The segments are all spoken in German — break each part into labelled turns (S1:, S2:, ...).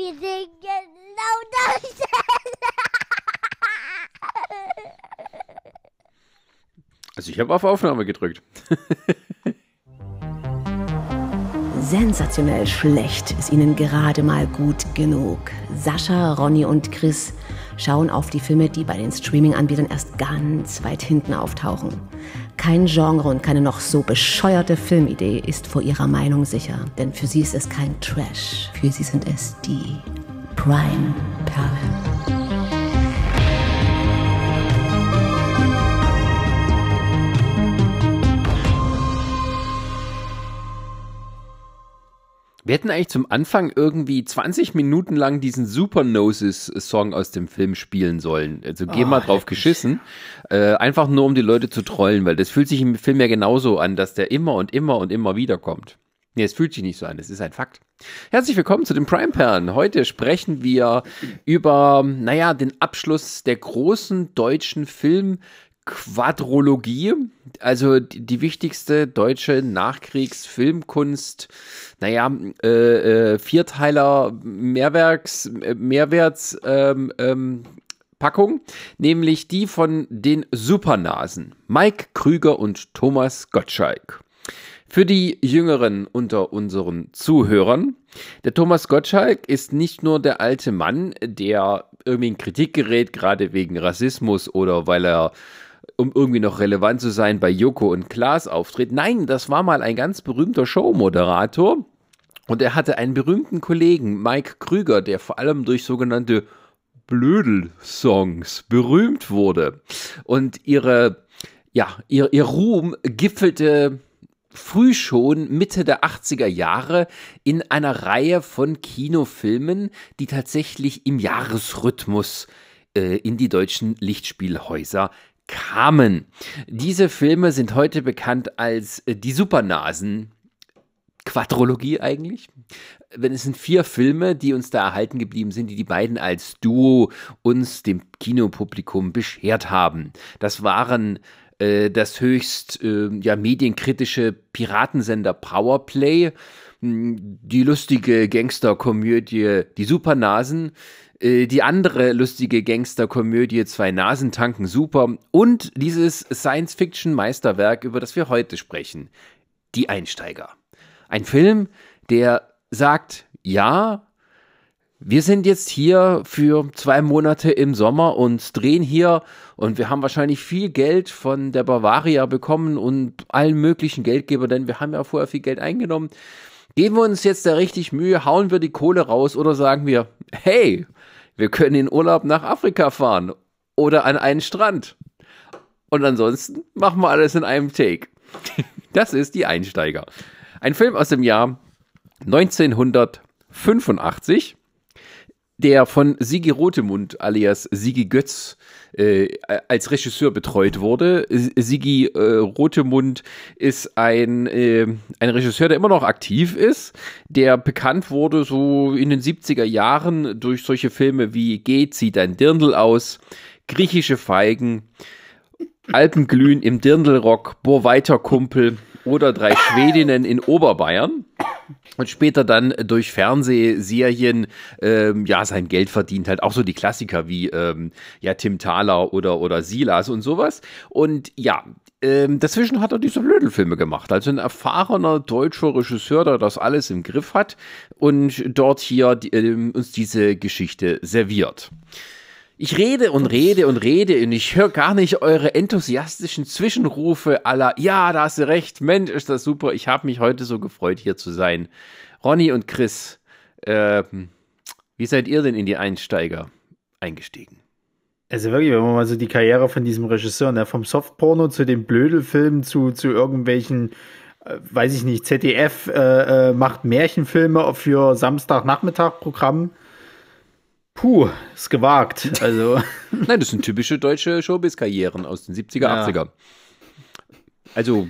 S1: wir singen lauter.
S2: Also ich habe auf Aufnahme gedrückt.
S3: Sensationell schlecht ist ihnen gerade mal gut genug. Sascha, Ronny und Chris schauen auf die Filme, die bei den Streaming-Anbietern erst ganz weit hinten auftauchen. Kein Genre und keine noch so bescheuerte Filmidee ist vor ihrer Meinung sicher, denn für sie ist es kein Trash, für sie sind es die Prime-Perlen.
S2: Wir hätten eigentlich zum Anfang irgendwie 20 Minuten lang diesen Supernoses-Song aus dem Film spielen sollen. Also geh oh, mal drauf geschissen. Äh, einfach nur, um die Leute zu trollen, weil das fühlt sich im Film ja genauso an, dass der immer und immer und immer wieder kommt. Nee, es fühlt sich nicht so an, es ist ein Fakt. Herzlich willkommen zu den Prime Perlen. Heute sprechen wir über, naja, den Abschluss der großen deutschen Film- Quadrologie, also die, die wichtigste deutsche Nachkriegsfilmkunst, naja, äh, äh, Vierteiler Mehrwerks, äh, Mehrwerts, ähm, ähm, nämlich die von den Supernasen, Mike Krüger und Thomas Gottschalk. Für die Jüngeren unter unseren Zuhörern, der Thomas Gottschalk ist nicht nur der alte Mann, der irgendwie in Kritik gerät, gerade wegen Rassismus oder weil er um irgendwie noch relevant zu sein, bei Joko und Klaas auftritt. Nein, das war mal ein ganz berühmter Showmoderator. Und er hatte einen berühmten Kollegen, Mike Krüger, der vor allem durch sogenannte Blödel-Songs berühmt wurde. Und ihre, ja, ihr, ihr Ruhm gipfelte früh schon Mitte der 80er Jahre in einer Reihe von Kinofilmen, die tatsächlich im Jahresrhythmus äh, in die deutschen Lichtspielhäuser kamen. Diese Filme sind heute bekannt als äh, die Supernasen. Quadrologie eigentlich. Wenn es sind vier Filme, die uns da erhalten geblieben sind, die die beiden als Duo uns dem Kinopublikum beschert haben. Das waren äh, das höchst äh, ja, medienkritische Piratensender Powerplay, die lustige Gangsterkomödie Die Supernasen, die andere lustige Gangsterkomödie Zwei Nasen tanken super und dieses Science-Fiction-Meisterwerk, über das wir heute sprechen, Die Einsteiger. Ein Film, der sagt, ja, wir sind jetzt hier für zwei Monate im Sommer und drehen hier und wir haben wahrscheinlich viel Geld von der Bavaria bekommen und allen möglichen Geldgeber, denn wir haben ja vorher viel Geld eingenommen. Geben wir uns jetzt da richtig Mühe, hauen wir die Kohle raus oder sagen wir, hey, wir können in Urlaub nach Afrika fahren oder an einen Strand. Und ansonsten machen wir alles in einem Take. Das ist die Einsteiger. Ein Film aus dem Jahr 1985 der von Sigi Rotemund alias Sigi Götz äh, als Regisseur betreut wurde. Sigi äh, Rotemund ist ein, äh, ein Regisseur, der immer noch aktiv ist, der bekannt wurde so in den 70er Jahren durch solche Filme wie Geh, zieht ein Dirndl aus, Griechische Feigen, Alpenglühen im Dirndlrock, Bohr weiter Kumpel oder drei Schwedinnen in Oberbayern und später dann durch Fernsehserien ähm, ja sein Geld verdient halt auch so die Klassiker wie ähm, ja Tim Thaler oder oder Silas und sowas. Und ja ähm, dazwischen hat er diese Blödelfilme gemacht. Also ein erfahrener deutscher Regisseur der das alles im Griff hat und dort hier die, äh, uns diese Geschichte serviert ich rede und rede und rede und ich höre gar nicht eure enthusiastischen Zwischenrufe aller, ja, da hast du recht, Mensch, ist das super, ich habe mich heute so gefreut, hier zu sein. Ronny und Chris, äh, wie seid ihr denn in die Einsteiger eingestiegen?
S4: Also wirklich, wenn man mal so die Karriere von diesem Regisseur, ne, vom Softporno zu den Blödelfilmen zu, zu irgendwelchen, äh, weiß ich nicht, ZDF äh, äh, macht Märchenfilme für Samstagnachmittag-Programm Puh, ist gewagt. Also.
S2: Nein, das sind typische deutsche Showbiz-Karrieren aus den 70er, ja. 80er. Also.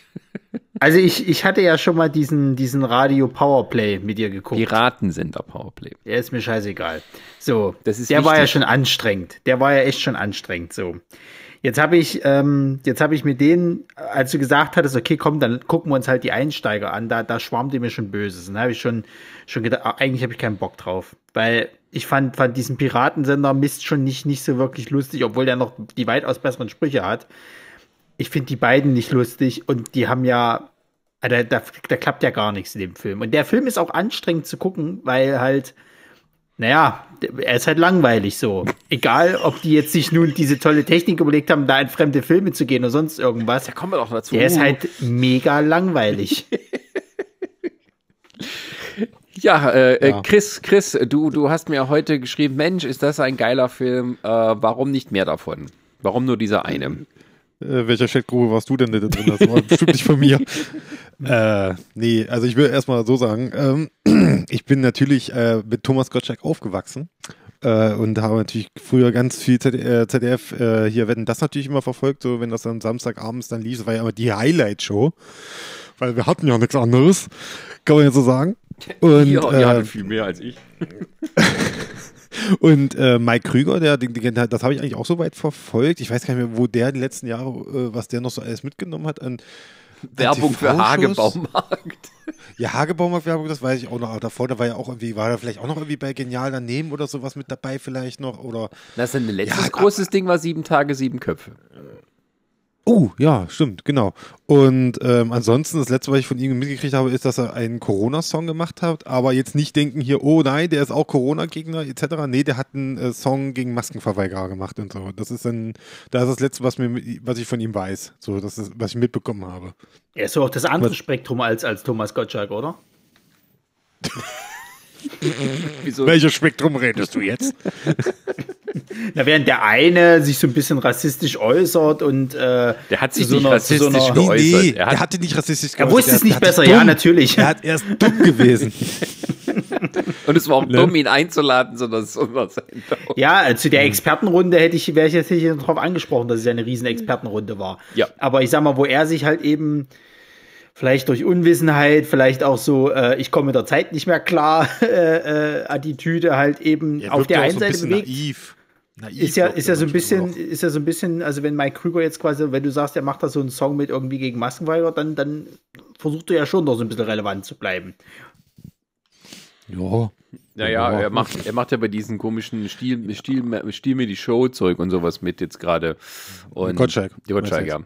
S4: also ich, ich hatte ja schon mal diesen, diesen Radio Powerplay mit dir geguckt.
S2: Piratensender Powerplay.
S4: Der ist mir scheißegal. So, das ist der wichtig. war ja schon anstrengend. Der war ja echt schon anstrengend. So. Jetzt habe ich, ähm, jetzt habe ich mit denen, als du gesagt hattest, okay, komm, dann gucken wir uns halt die Einsteiger an, da, da schwarmte mir schon Böses. Und da habe ich schon, schon gedacht, ah, eigentlich habe ich keinen Bock drauf. Weil ich fand, fand diesen Piratensender Mist schon nicht, nicht so wirklich lustig, obwohl der noch die weitaus besseren Sprüche hat. Ich finde die beiden nicht lustig und die haben ja, ah, da, da, da klappt ja gar nichts in dem Film. Und der Film ist auch anstrengend zu gucken, weil halt, naja, er ist halt langweilig so. Egal, ob die jetzt sich nun diese tolle Technik überlegt haben, da in fremde Filme zu gehen oder sonst irgendwas.
S2: Da kommen wir doch dazu.
S4: Der ist halt mega langweilig.
S2: Ja, äh, ja, Chris, Chris, du, du hast mir heute geschrieben, Mensch, ist das ein geiler Film? Äh, warum nicht mehr davon? Warum nur dieser eine?
S5: Äh, welcher Chatgruppe warst du denn da drin? Das war bestimmt nicht von mir. Äh, nee, also ich will erstmal so sagen, ähm, ich bin natürlich äh, mit Thomas Gottschalk aufgewachsen äh, und habe natürlich früher ganz viel ZDF, ZDF äh, hier Wetten das natürlich immer verfolgt, so wenn das dann Samstagabends dann lief, das war ja immer die Highlight-Show, weil wir hatten ja nichts anderes, kann man jetzt so sagen. Und,
S2: ja, hattet viel mehr als ich.
S5: Und äh, Mike Krüger, der, der das habe ich eigentlich auch so weit verfolgt. Ich weiß gar nicht mehr, wo der die letzten Jahre, äh, was der noch so alles mitgenommen hat an
S2: Werbung für Hagebaumarkt.
S5: Ja, Hagebaumarkt-Werbung, das weiß ich auch noch. Aber davor, da war ja auch irgendwie, war da vielleicht auch noch irgendwie bei Genial daneben oder sowas mit dabei vielleicht noch? Oder,
S2: das ist ein letztes ja, großes Ding war sieben Tage, sieben Köpfe.
S5: Oh, ja, stimmt, genau. Und ähm, ansonsten, das letzte, was ich von ihm mitgekriegt habe, ist, dass er einen Corona-Song gemacht hat, aber jetzt nicht denken hier, oh nein, der ist auch Corona-Gegner etc. Nee, der hat einen äh, Song gegen Maskenverweigerer gemacht und so. Das ist ein, das ist das Letzte, was, mir, was ich von ihm weiß. So, das ist, was ich mitbekommen habe.
S4: Er ist so auch das andere was? Spektrum als, als Thomas Gottschalk, oder?
S5: Wieso? Welches Spektrum redest du jetzt?
S4: Na, während der eine sich so ein bisschen rassistisch äußert und äh,
S2: der hat sich so nicht einer, rassistisch so einer, geäußert.
S5: Nee, er, hat, hatte nicht rassistisch
S4: geäußert. Er wusste es nicht besser, ja, natürlich.
S5: Er hat erst dumm gewesen.
S2: und es war auch ne? dumm, ihn einzuladen, sondern es war sein
S4: Ja, zu der Expertenrunde hätte ich, wäre ich jetzt nicht darauf angesprochen, dass es ja eine riesen Expertenrunde war.
S2: Ja.
S4: Aber ich sag mal, wo er sich halt eben vielleicht durch Unwissenheit, vielleicht auch so, äh, ich komme mit der Zeit nicht mehr klar, äh, äh, Attitüde halt eben auf der einen so Seite bewegt. Naiv. Naiv ist ja, ist ja so ein bisschen, ist ja so ein bisschen, also wenn Mike Krüger jetzt quasi, wenn du sagst, er macht da so einen Song mit irgendwie gegen Maskenweiger, dann, dann versucht er ja schon noch so ein bisschen relevant zu bleiben.
S2: Ja. Naja, ja. er macht, er macht ja bei diesen komischen Stil, Stil, Stil mir die Show-Zeug und sowas mit jetzt gerade.
S5: Gottschalk.
S2: Gottschalk, ja.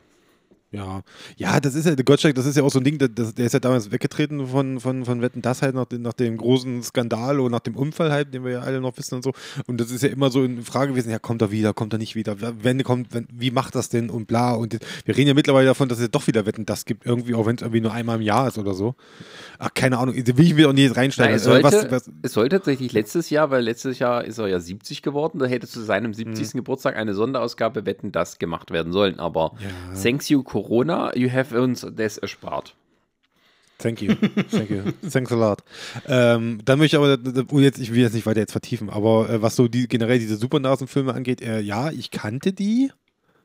S5: Ja, ja, das ist ja, Gottschalk, das ist ja auch so ein Ding, das, der ist ja damals weggetreten von, von, von Wetten, das halt nach, nach dem großen Skandal oder nach dem Unfall halt, den wir ja alle noch wissen und so. Und das ist ja immer so in Frage gewesen, ja, kommt er wieder, kommt er nicht wieder, wenn kommt, wenn, wie macht das denn und bla. Und wir reden ja mittlerweile davon, dass es doch wieder Wetten, das gibt, irgendwie, auch wenn es irgendwie nur einmal im Jahr ist oder so. Ach, keine Ahnung, will ich mir auch nicht reinsteigen.
S2: Es, sollte, was, was, es soll tatsächlich letztes Jahr, weil letztes Jahr ist er ja 70 geworden, da hätte zu seinem 70. Mhm. Geburtstag eine Sonderausgabe Wetten, das gemacht werden sollen. Aber ja. thanks you Corona, you have have uns das erspart.
S5: Thank you. Thank you. Thanks a lot. Ähm, dann möchte ich aber, oh, jetzt, ich will jetzt nicht weiter jetzt vertiefen, aber äh, was so die, generell diese Supernasenfilme angeht, äh, ja, ich kannte die.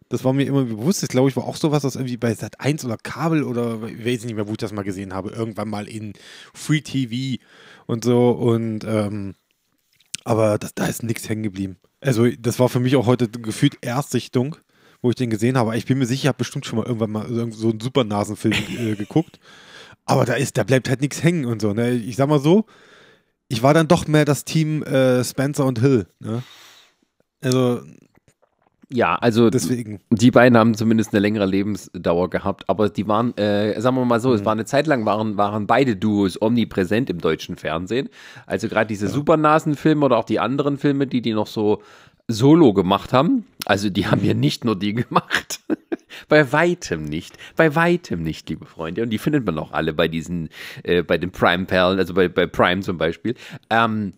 S5: Das war mir immer bewusst. Das glaube ich war auch sowas, was irgendwie bei Sat 1 oder Kabel oder ich weiß nicht mehr, wo ich das mal gesehen habe. Irgendwann mal in Free TV und so. Und ähm, aber das, da ist nichts hängen geblieben. Also, das war für mich auch heute gefühlt Erstsichtung wo ich den gesehen habe. Ich bin mir sicher, ich habe bestimmt schon mal irgendwann mal so einen Supernasenfilm äh, geguckt. Aber da ist, da bleibt halt nichts hängen und so. Ne? Ich sag mal so, ich war dann doch mehr das Team äh, Spencer und Hill. Ne? Also
S2: ja, also deswegen. Die beiden haben zumindest eine längere Lebensdauer gehabt, aber die waren, äh, sagen wir mal so, mhm. es war eine Zeit lang waren, waren beide Duos omnipräsent im deutschen Fernsehen. Also gerade diese ja. Supernasenfilme oder auch die anderen Filme, die die noch so solo gemacht haben. Also die haben ja mhm. nicht nur die gemacht. bei weitem nicht. Bei weitem nicht, liebe Freunde. Und die findet man auch alle bei diesen, äh, bei den Prime-Perlen, also bei, bei Prime zum Beispiel. Ähm,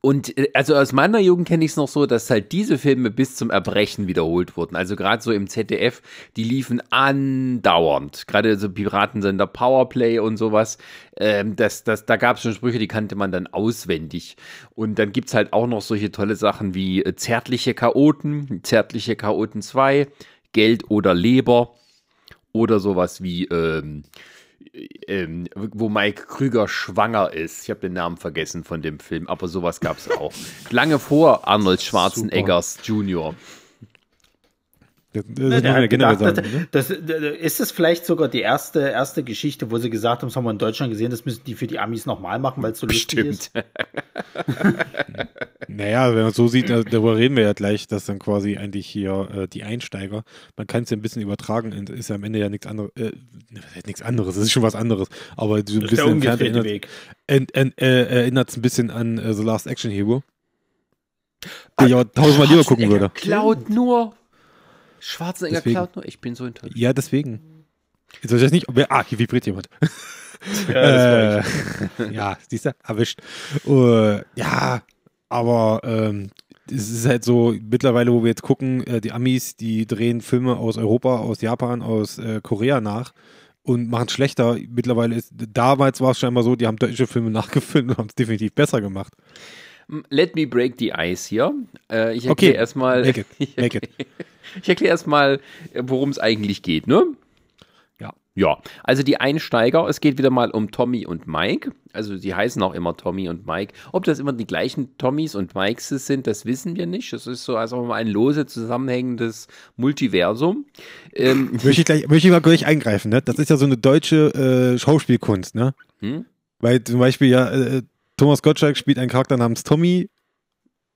S2: und äh, also aus meiner Jugend kenne ich es noch so, dass halt diese Filme bis zum Erbrechen wiederholt wurden. Also gerade so im ZDF, die liefen andauernd. Gerade so Piratensender Powerplay und sowas. Ähm, das, das, da gab es schon Sprüche, die kannte man dann auswendig. Und dann gibt es halt auch noch solche tolle Sachen wie äh, Zärtliche Chaoten, Zärtliche Chaoten 2, Geld oder Leber oder sowas wie ähm, ähm, wo Mike Krüger schwanger ist. Ich habe den Namen vergessen von dem Film, aber sowas gab es auch. Lange vor Arnold Schwarzeneggers Super. Jr.
S5: Das, das
S4: Ne,
S5: muss
S4: der hat gedacht,
S5: sagen.
S4: das,
S5: Ne?
S4: das, ist es vielleicht sogar die erste, erste Geschichte, wo sie gesagt haben, das haben wir in Deutschland gesehen, das müssen die für die Amis nochmal machen, weil es so lustig ist.
S5: Naja, wenn man so sieht, da- darüber reden wir ja gleich, dass dann quasi eigentlich hier äh, die Einsteiger, man kann es ja ein bisschen übertragen, ist ja am Ende ja nichts anderes, äh, nichts anderes, es ist schon was anderes, aber so ein
S4: Das
S5: bisschen entfernt erinnert äh, erinnert es ein bisschen an äh, The Last Action Hero. Den ich aber tausendmal lieber gucken würde.
S2: Klaut nur. Schwarzenegger
S5: Deswegen.
S2: klaut nur. Ich bin so enttäuscht.
S5: Ja, deswegen. Jetzt weiß ich nicht, ob wer, ah, hier vibriert jemand.
S4: Ja,
S5: äh, ja, siehst du, erwischt. Äh, ja, aber ähm, es ist halt so, mittlerweile, wo wir jetzt gucken, äh, die Amis, die drehen Filme aus Europa, aus Japan, aus äh, Korea nach und machen schlechter. Mittlerweile ist, damals war es scheinbar so, die haben deutsche Filme nachgefilmt und haben es definitiv besser gemacht.
S2: Let me break the ice hier. Äh, ich
S5: Okay,
S2: erkläre erstmal,
S5: make it,
S2: ich
S5: make it.
S2: Ich erkläre erstmal, worum es eigentlich geht, ne?
S5: Ja.
S2: Ja, also die Einsteiger, es geht wieder mal um Tommy und Mike. Also sie heißen auch immer Tommy und Mike. Ob das immer die gleichen Tommys und Mikes sind, das wissen wir nicht. Das ist so also mal ein lose zusammenhängendes Multiversum. Ähm,
S5: Möchte ich, gleich, möchte ich mal gleich eingreifen, ne? Das ist ja so eine deutsche äh, Schauspielkunst, ne?
S2: Hm?
S5: Weil zum Beispiel ja, äh, Thomas Gottschalk spielt einen Charakter namens Tommy,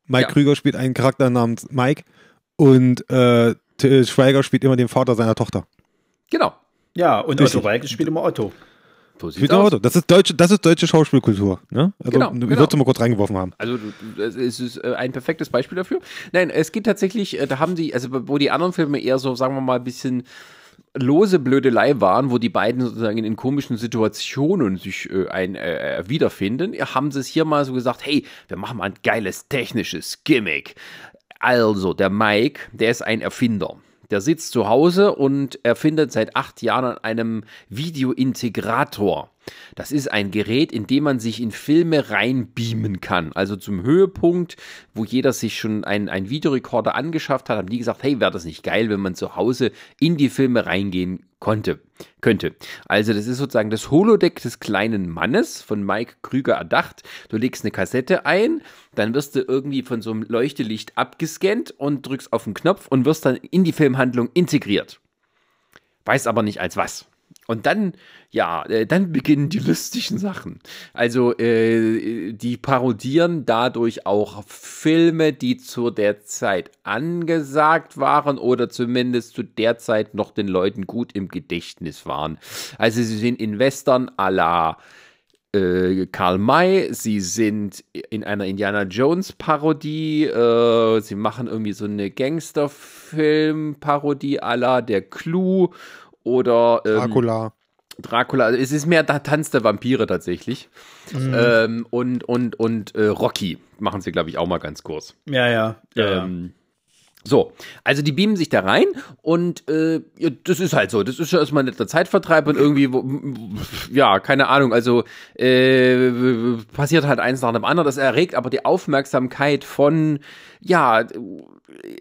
S5: Mike
S2: Ja.
S5: Krüger spielt einen Charakter namens Mike und äh, Till Schweiger spielt immer den Vater seiner Tochter.
S2: genau.
S4: Ja, und
S5: Richtig.
S4: Otto Walkes spielt immer Otto.
S2: So
S5: Spielt immer
S2: aus.
S5: Otto. Das ist deutsche, das ist deutsche Schauspielkultur, ne? Also
S2: Genau,
S5: ich
S2: genau.
S5: würde es mal kurz reingeworfen haben.
S2: Also du- es ist äh, ein perfektes Beispiel dafür. Nein, es geht tatsächlich, äh, da haben die, also wo die anderen Filme eher so, sagen wir mal, ein bisschen lose Blödelei waren, wo die beiden sozusagen in komischen Situationen sich äh, ein, äh, äh, wiederfinden, haben sie es hier mal so gesagt, hey, wir machen mal ein geiles technisches Gimmick. Also, der Mike, der ist ein Erfinder. Der sitzt zu Hause und erfindet seit acht Jahren an einem Videointegrator. Das ist ein Gerät, in dem man sich in Filme reinbeamen kann. Also zum Höhepunkt, wo jeder sich schon einen, einen Videorekorder angeschafft hat, haben die gesagt, hey, wäre das nicht geil, wenn man zu Hause in die Filme reingehen konnte, könnte. Also das ist sozusagen das Holodeck des kleinen Mannes von Mike Krüger erdacht. Du legst eine Kassette ein, dann wirst du irgendwie von so einem Leuchtelicht abgescannt und drückst auf den Knopf und wirst dann in die Filmhandlung integriert. Weiß aber nicht als was. Und dann, ja, äh, dann beginnen die lustigen Sachen. Also, äh, die parodieren dadurch auch Filme, die zu der Zeit angesagt waren oder zumindest zu der Zeit noch den Leuten gut im Gedächtnis waren. Also, sie sind in Western à la äh, Karl May, sie sind in einer Indiana Jones Parodie, äh, sie machen irgendwie so eine Gangsterfilm-Parodie à la der Clue oder ähm,
S5: Dracula.
S2: Dracula. Also es ist mehr der Tanz der Vampire tatsächlich. Ähm, und und, und äh, Rocky machen sie, glaube ich, auch mal ganz kurz.
S4: Ja, ja. ja, ja.
S2: Ähm, so, also die beamen sich da rein und äh, ja, das ist halt so. Das ist ja erstmal ein netter Zeitvertreib und irgendwie, wo- ja, keine Ahnung, also äh, passiert halt eins nach dem anderen. Das erregt aber die Aufmerksamkeit von, ja,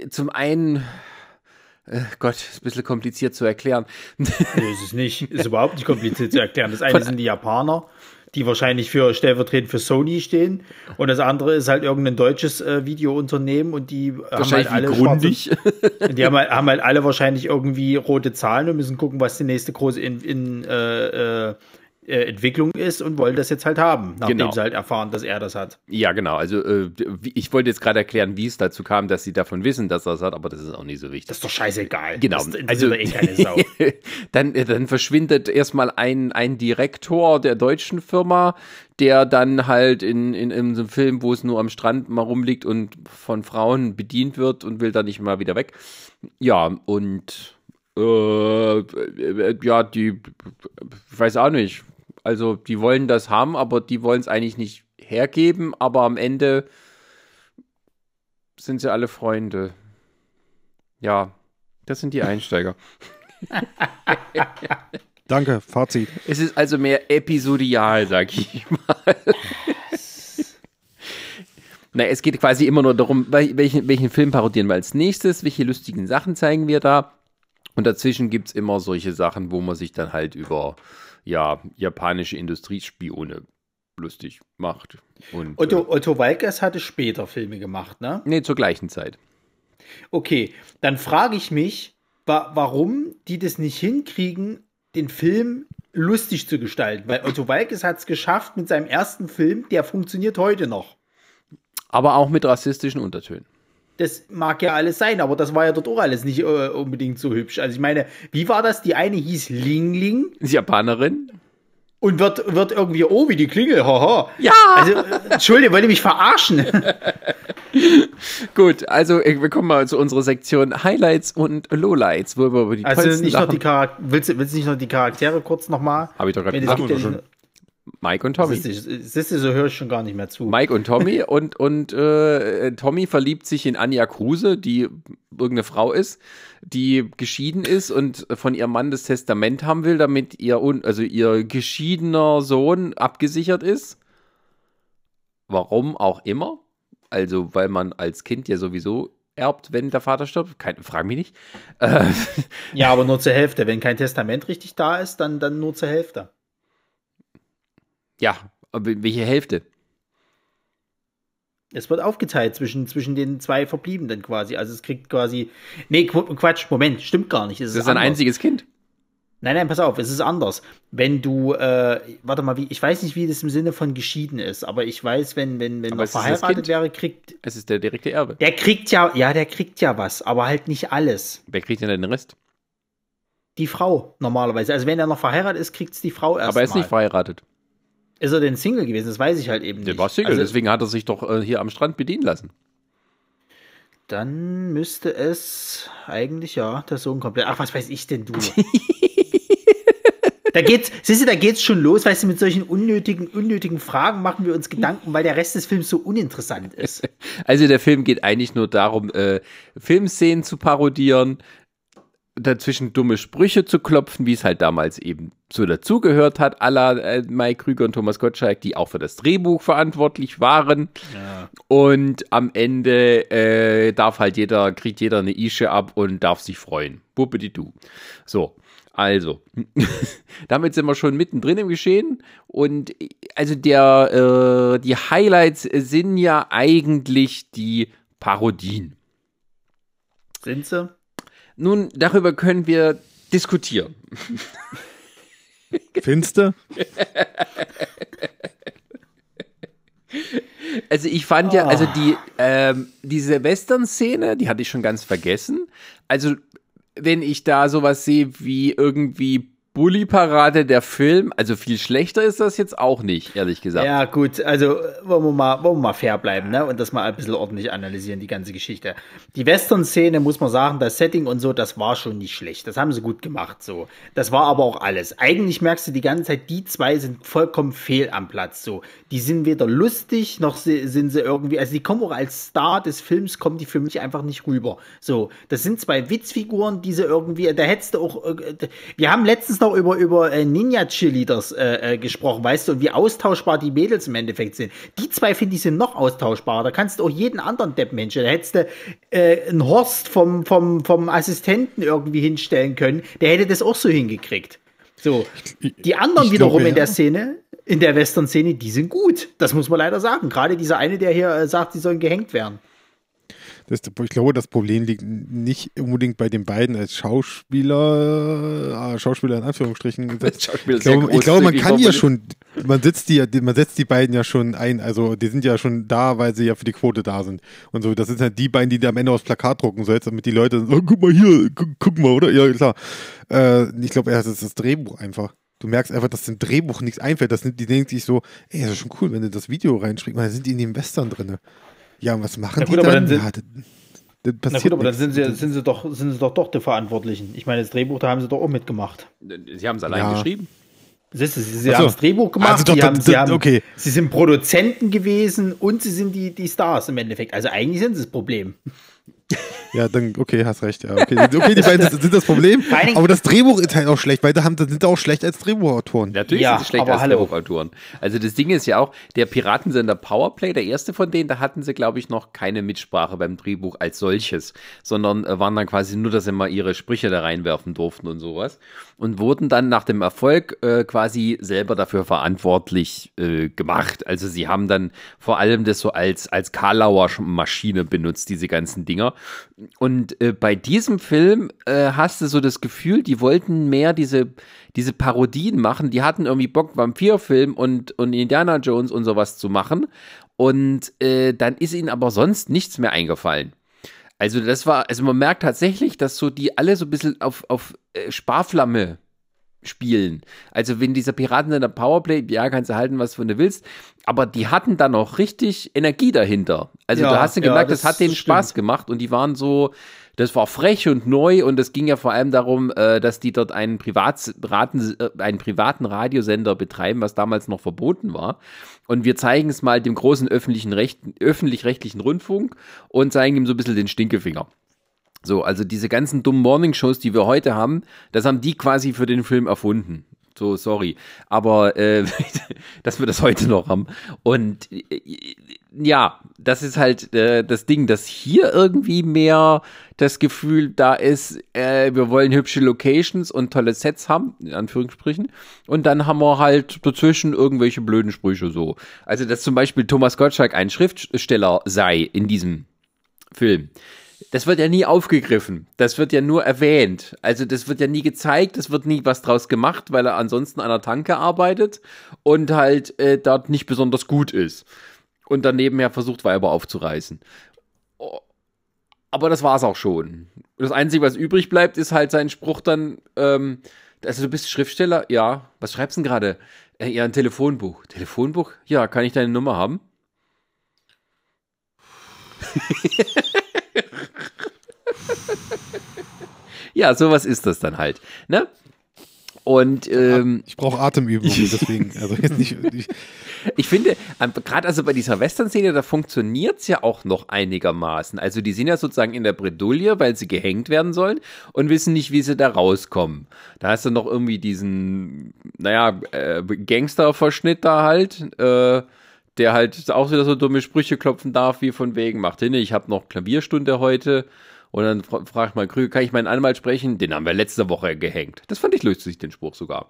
S2: zum einen, äh, Gott, ist ein bisschen kompliziert zu erklären.
S4: Nee, ist es nicht. Ist überhaupt nicht kompliziert zu erklären. Das eine sind die Japaner, die wahrscheinlich für stellvertretend für Sony stehen. Und das andere ist halt irgendein deutsches äh, Videounternehmen und die haben halt alle
S2: grundig.
S4: schwarze, die haben halt, haben halt alle wahrscheinlich irgendwie rote Zahlen und müssen gucken, was die nächste große in, in, äh, äh, äh, Entwicklung ist und wollen das jetzt halt haben, nachdem
S2: Genau.
S4: sie halt erfahren, dass er das hat.
S2: Ja, genau. Also äh, ich wollte jetzt gerade erklären, wie es dazu kam, dass sie davon wissen, dass er es hat, aber das ist auch nicht so wichtig.
S4: Das ist doch scheißegal.
S2: Genau.
S4: Das interessiert
S2: Also,
S4: eh keine Sau.
S2: dann, äh, dann verschwindet erstmal ein, ein Direktor der deutschen Firma, der dann halt in, in, in so einem Film, wo es nur am Strand mal rumliegt und von Frauen bedient wird und will dann nicht mal wieder weg. Ja, und äh, äh, ja, die, ich weiß auch nicht. Also, die wollen das haben, aber die wollen es eigentlich nicht hergeben, aber am Ende sind sie alle Freunde. Ja, das sind die Einsteiger.
S5: Danke, Fazit.
S2: Es ist also mehr episodial, sag ich mal. Na, es geht quasi immer nur darum, wel- welchen, welchen Film parodieren wir als nächstes, welche lustigen Sachen zeigen wir da. Und dazwischen gibt es immer solche Sachen, wo man sich dann halt über ja, japanische Industriespione lustig macht. Und,
S4: Otto,
S2: Äh,
S4: Otto Walkes hatte später Filme gemacht, ne?
S2: nee, zur gleichen Zeit.
S4: Okay, dann frage ich mich, wa warum die das nicht hinkriegen, den Film lustig zu gestalten. Weil Otto Walkes hat es geschafft mit seinem ersten Film, der funktioniert heute noch.
S2: Aber auch mit rassistischen Untertönen.
S4: Das mag ja alles sein, aber das war ja dort auch alles nicht äh, unbedingt so hübsch. Also ich meine, wie war das? Die eine hieß Ling Ling
S2: Die Japanerin?
S4: und wird, wird irgendwie, oh, wie die Klingel, haha.
S2: Ja!
S4: Also, Entschuldigung, wollt ihr mich verarschen?
S2: Gut, also äh, wir kommen mal zu unserer Sektion Highlights und Lowlights, wo wir über die
S4: Also nicht noch die Charaktere, willst, du- willst du nicht noch die Charaktere kurz nochmal?
S2: Hab ich doch gerade
S4: Es
S2: gesagt.
S4: ja
S2: Mike und Tommy.
S4: Siehst du, so höre ich schon gar nicht mehr zu.
S2: Mike und Tommy und, und äh, Tommy verliebt sich in Anja Kruse, die irgendeine Frau ist, die geschieden ist und von ihrem Mann das Testament haben will, damit ihr, also ihr geschiedener Sohn abgesichert ist. Warum auch immer. Also, weil man als Kind ja sowieso erbt, wenn der Vater stirbt. Kein, frag mich nicht.
S4: Ja, aber nur zur Hälfte. Wenn kein Testament richtig da ist, dann, dann nur zur Hälfte.
S2: Ja, aber welche Hälfte?
S4: Es wird aufgeteilt zwischen, zwischen den zwei Verbliebenen quasi. Also es kriegt quasi. Nee, Qu- Quatsch, Moment, stimmt gar nicht. Es
S2: Das ist ein
S4: anders.
S2: einziges Kind.
S4: Nein, nein, pass auf, es ist anders. Wenn du, äh, warte mal, wie, ich weiß nicht, wie das im Sinne von geschieden ist, aber ich weiß, wenn, wenn, wenn
S2: das
S4: verheiratet
S2: Kind.
S4: wäre, kriegt.
S2: Es ist der direkte Erbe.
S4: Der kriegt ja, ja, der kriegt ja was, aber halt nicht alles.
S2: Wer kriegt denn den Rest?
S4: Die Frau normalerweise. Also wenn er noch verheiratet ist, kriegt es die Frau erst.
S2: Aber er ist
S4: mal.
S2: nicht verheiratet.
S4: Ist er denn Single gewesen? Das weiß ich halt eben
S2: Der
S4: nicht.
S2: war Single,
S4: Also,
S2: deswegen hat er sich doch äh, hier am Strand bedienen lassen.
S4: Dann müsste es eigentlich ja der Sohn komplett. Ach, was weiß ich denn du? da geht's, siehst du, da geht's schon los, weißt du, mit solchen unnötigen, unnötigen Fragen machen wir uns Gedanken, weil der Rest des Films so uninteressant ist.
S2: Also der Film geht eigentlich nur darum, äh, Filmszenen zu parodieren, dazwischen dumme Sprüche zu klopfen, wie es halt damals eben so dazugehört hat, aller äh, Mike Krüger und Thomas Gottschalk, die auch für das Drehbuch verantwortlich waren. Und am Ende äh, darf halt jeder, kriegt jeder eine Ische ab und darf sich freuen. Buppidi-du. So. Also, damit sind wir schon mittendrin im Geschehen. Und also der, äh, die Highlights sind ja eigentlich die Parodien.
S4: Sind sie?
S2: Nun, darüber können wir diskutieren.
S5: Finste?
S2: Also ich fand ja, also die, ähm, diese Western-Szene, die hatte ich schon ganz vergessen. Also wenn ich da sowas sehe wie irgendwie Bully-Parade der Film, also viel schlechter ist das jetzt auch nicht, ehrlich gesagt.
S4: Ja, gut, also wollen wir, mal, wollen wir mal fair bleiben, ne? Und das mal ein bisschen ordentlich analysieren, die ganze Geschichte. Die Western-Szene, muss man sagen, das Setting und so, das war schon nicht schlecht. Das haben sie gut gemacht, so. Das war aber auch alles. Eigentlich merkst du die ganze Zeit, die zwei sind vollkommen fehl am Platz, so. Die sind weder lustig, noch si- sind sie irgendwie, also die kommen auch als Star des Films, kommen die für mich einfach nicht rüber. So, das sind zwei Witzfiguren, diese irgendwie, da hättest du auch, äh, wir haben letztens noch über, über äh, Ninja-Cheerleaders äh, äh, gesprochen, weißt du, und wie austauschbar die Mädels im Endeffekt sind. Die zwei, finde ich, sind noch austauschbarer. Da kannst du auch jeden anderen Deppmensch, da hättest du äh, einen Horst vom, vom, vom Assistenten irgendwie hinstellen können, der hätte das auch so hingekriegt. So, die anderen
S5: ich
S4: wiederum
S5: glaube,
S4: in der. Szene, in der Western-Szene, die sind gut. Das muss man leider sagen. Gerade dieser eine, der hier äh, sagt, sie sollen gehängt werden.
S5: Das, ich glaube, das Problem liegt nicht unbedingt bei den beiden als Schauspieler, äh, Schauspieler in Anführungsstrichen.
S2: Schauspieler
S5: Ich glaube, ich glaube, man kann ja schon, man setzt die, ja- man setzt die beiden ja schon ein, also die sind ja schon da, weil sie ja für die Quote da sind. Und so, das sind halt die beiden, die da am Ende aufs Plakat drucken sollst, damit die Leute, so, guck mal hier, guck, guck mal, oder? Ja, klar. Äh, ich glaube, das ist das Drehbuch einfach. Du merkst einfach, dass dem Drehbuch nichts einfällt. Das sind, die denken sich so, ey, das ist schon cool, wenn du das Video reinspringst, weil sind die in dem Western drin. Ja, und was machen
S4: Na gut,
S5: die dann?
S4: dann sind-
S5: ja, das, das
S4: gut, aber dann
S5: nichts.
S4: sind sie, sind sie doch, sind sie doch doch die Verantwortlichen. Ich meine, das Drehbuch, da haben sie doch auch mitgemacht.
S2: Sie haben es allein
S5: Ja.
S2: geschrieben.
S4: Siehst du, sie, sie
S5: so.
S4: haben das Drehbuch gemacht,
S5: Also doch,
S4: sie, haben, sie, haben,
S5: okay.
S4: sie sind Produzenten gewesen und sie sind die, die Stars im Endeffekt. Also eigentlich sind sie das Problem.
S5: Ja, dann, okay, hast recht. Ja, okay. okay, die beiden sind, sind das Problem. Aber das Drehbuch ist halt auch schlecht, weil da haben, da sind auch schlecht als Drehbuchautoren.
S2: Natürlich
S4: Ja,
S2: sind sie schlecht
S4: aber
S2: als
S4: hallo.
S2: Drehbuchautoren. Also das Ding ist ja auch, der Piratensender Powerplay, der erste von denen, da hatten sie, glaube ich, noch keine Mitsprache beim Drehbuch als solches, sondern äh, waren dann quasi nur, dass sie mal ihre Sprüche da reinwerfen durften und sowas. Und wurden dann nach dem Erfolg äh, quasi selber dafür verantwortlich äh, gemacht. Also sie haben dann vor allem das so als, als Karlauer Maschine benutzt, diese ganzen Dinger. Und äh, bei diesem Film äh, hast du so das Gefühl, die wollten mehr diese, diese Parodien machen. Die hatten irgendwie Bock, Vampirfilm und, und Indiana Jones und sowas zu machen. Und äh, dann ist ihnen aber sonst nichts mehr eingefallen. Also das war, also man merkt tatsächlich, dass so die alle so ein bisschen auf, auf äh, Sparflamme spielen. Also wenn dieser Piraten in der Powerplay, ja, kannst du halten, was du willst, aber die hatten da noch richtig Energie dahinter. Also
S4: Ja,
S2: du hast ja
S4: ja,
S2: gemerkt,
S4: das
S2: das, hat denen
S4: stimmt.
S2: Spaß gemacht und die waren so, das war frech und neu und es ging ja vor allem darum, äh, dass die dort einen, Privat, Raten, äh, einen privaten Radiosender betreiben, was damals noch verboten war. Und wir zeigen es mal dem großen öffentlichen Recht, öffentlich-rechtlichen Rundfunk und zeigen ihm so ein bisschen den Stinkefinger. So, also diese ganzen dummen Morningshows, die wir heute haben, das haben die quasi für den Film erfunden. So, sorry. Aber äh, dass wir das heute noch haben. Und äh, ja, das ist halt äh, das Ding, dass hier irgendwie mehr das Gefühl da ist, äh, wir wollen hübsche Locations und tolle Sets haben, in Anführungsstrichen. Und dann haben wir halt dazwischen irgendwelche blöden Sprüche so. Also, dass zum Beispiel Thomas Gottschalk ein Schriftsteller sei in diesem Film. Das wird ja nie aufgegriffen. Das wird ja nur erwähnt. Also das wird ja nie gezeigt, es wird nie was draus gemacht, weil er ansonsten an der Tanke arbeitet und halt äh, dort nicht besonders gut ist. Und daneben ja versucht, Weiber aufzureißen. Aber das war's auch schon. Das Einzige, was übrig bleibt, ist halt sein Spruch dann, ähm, also du bist Schriftsteller? Ja. Was schreibst du denn gerade? Äh, ja, ein Telefonbuch. Telefonbuch? Ja, kann ich deine Nummer haben? ja, sowas ist das dann halt. Ne? Und ähm,
S5: Ich brauche Atemübungen, deswegen, also jetzt nicht, ich,
S2: ich finde, ähm, gerade also bei dieser Western-Szene, da funktioniert es ja auch noch einigermaßen. Also die sind ja sozusagen in der Bredouille, weil sie gehängt werden sollen und wissen nicht, wie sie da rauskommen. Da hast du noch irgendwie diesen, naja, äh, Gangster-Verschnitt da halt, äh, der halt auch wieder so dumme Sprüche klopfen darf, wie von wegen, macht hin, ich habe noch Klavierstunde heute. Und dann fra fragt mal Krüger, kann ich meinen Anwalt sprechen? Den haben wir letzte Woche gehängt. Das fand ich lustig, den Spruch sogar.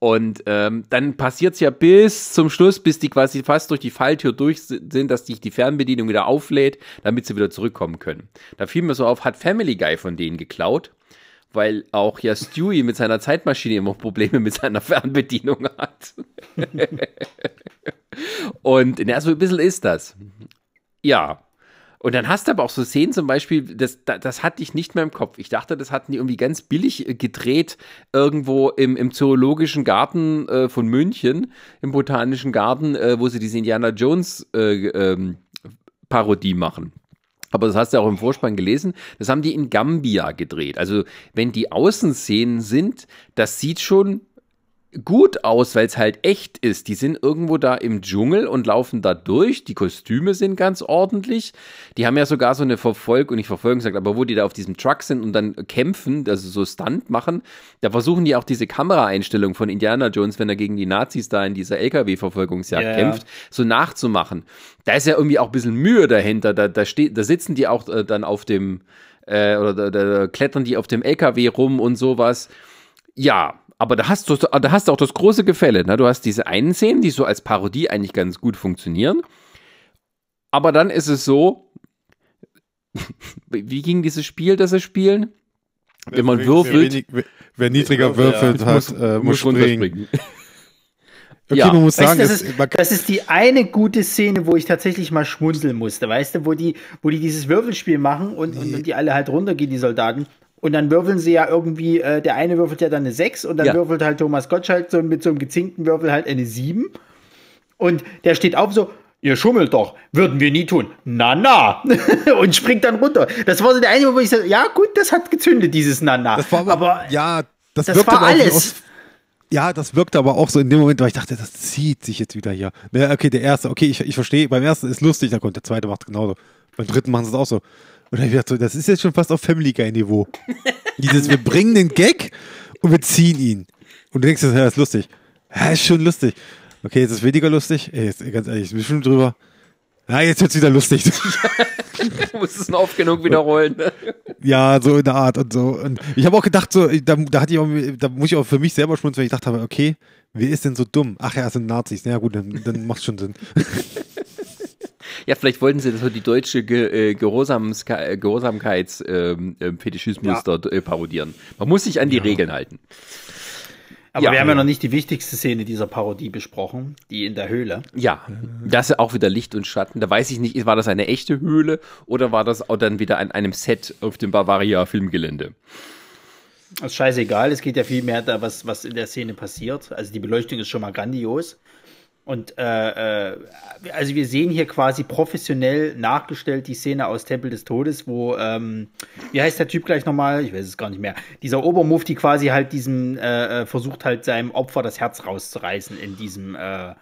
S2: Und ähm, dann passiert es ja bis zum Schluss, bis die quasi fast durch die Falltür durch sind, dass sich die Fernbedienung wieder auflädt, damit sie wieder zurückkommen können. Da fiel mir so auf, hat Family Guy von denen geklaut, weil auch ja Stewie mit seiner Zeitmaschine immer Probleme mit seiner Fernbedienung hat. Und na, so ein bisschen ist das. Ja. Und dann hast du aber auch so Szenen zum Beispiel, das, das, das hatte ich nicht mehr im Kopf. Ich dachte, das hatten die irgendwie ganz billig äh, gedreht, irgendwo im, im Zoologischen Garten äh, von München, im Botanischen Garten, äh, wo sie diese Indiana Jones äh, ähm, Parodie machen. Aber das hast du auch im Vorspann gelesen. Das haben die in Gambia gedreht. Also, wenn die Außenszenen sind, das sieht schon gut aus, weil es halt echt ist. Die sind irgendwo da im Dschungel und laufen da durch. Die Kostüme sind ganz ordentlich. Die haben ja sogar so eine Verfolgung, nicht Verfolgung gesagt, aber wo die da auf diesem Truck sind und dann kämpfen, also so Stunt machen, da versuchen die auch diese Kameraeinstellung von Indiana Jones, wenn er gegen die Nazis da in dieser LKW-Verfolgungsjagd
S4: Ja, ja.
S2: kämpft, so nachzumachen. Da ist ja irgendwie auch ein bisschen Mühe dahinter. Da, da, steht, da sitzen die auch äh, dann auf dem, äh, oder da, da klettern die auf dem LKW rum und sowas. Ja, aber da hast du, da hast du auch das große Gefälle. Ne? Du hast diese einen Szenen, die so als Parodie eigentlich ganz gut funktionieren. Aber dann ist es so, wie ging dieses Spiel, das sie spielen? Wenn man
S5: wer,
S2: würfelt,
S5: wenig- wer, wer niedriger würfelt, hat, äh, muss, springen.
S2: runterspringen.
S5: Okay,
S2: Ja.
S5: man muss
S4: Weißt
S5: sagen,
S4: das, ist, das ist die eine gute Szene, wo ich tatsächlich mal schmunzeln musste, weißt du, wo die, wo die dieses Würfelspiel machen und, und, und die alle halt runtergehen, die Soldaten. Und dann würfeln sie ja irgendwie, äh, der eine würfelt ja dann eine 6 und dann
S2: Ja.
S4: würfelt halt Thomas Gottschalk so mit so einem gezinkten Würfel halt eine 7. Und der steht auf so, ihr schummelt doch, würden wir nie tun. Na, na. und springt dann runter. Das war so der eine, wo ich sage, ja gut, das hat gezündet, dieses Na, na.
S5: das war aber,
S4: aber
S5: ja, das,
S4: das war alles.
S5: Aus, ja, das wirkte aber auch so in dem Moment, weil ich dachte, das zieht sich jetzt wieder hier. Ja, okay, der erste, okay, ich, ich verstehe, beim ersten ist lustig, dann kommt der zweite macht genauso. Beim dritten machen sie es auch so. Und dann ich gedacht, so, das ist jetzt schon fast auf Family Guy Niveau. Dieses, wir bringen den Gag und wir ziehen ihn. Und du denkst, ja, das ist lustig. Ja, ist schon lustig. Okay, jetzt ist weniger lustig. Ey, jetzt, ganz ehrlich, ich bin schon drüber. Ja, jetzt wird's wieder lustig.
S2: Du musst es oft genug wiederholen. Ne?
S5: Ja, so in der Art und so. Und ich habe auch gedacht, so, da, da hatte ich auch, da muss ich auch für mich selber schmunzeln, weil ich dachte, okay, wer ist denn so dumm? Ach ja, es sind Nazis. Na ja, gut, dann, dann macht schon Sinn.
S2: Ja, vielleicht wollten sie so die deutsche Ge äh, äh, Gehorsamkeits-Fetischismus
S4: Ja.
S2: dort äh, parodieren. Man muss sich an die Regeln halten.
S4: Aber
S2: Ja.
S4: wir haben ja noch nicht die wichtigste Szene dieser Parodie besprochen, die in der Höhle.
S2: Ja, das ist auch wieder Licht und Schatten. Da weiß ich nicht, war das eine echte Höhle oder war das auch dann wieder an einem Set auf dem Bavaria Filmgelände?
S4: Das ist scheißegal, es geht ja viel mehr da, was, was in der Szene passiert. Also die Beleuchtung ist schon mal grandios. Und äh, äh, also wir sehen hier quasi professionell nachgestellt die Szene aus Tempel des Todes, wo, ähm, wie heißt der Typ gleich nochmal? Ich weiß es gar nicht mehr. Dieser Obermufti quasi halt diesem, äh, äh, versucht halt seinem Opfer das Herz rauszureißen in diesem, äh,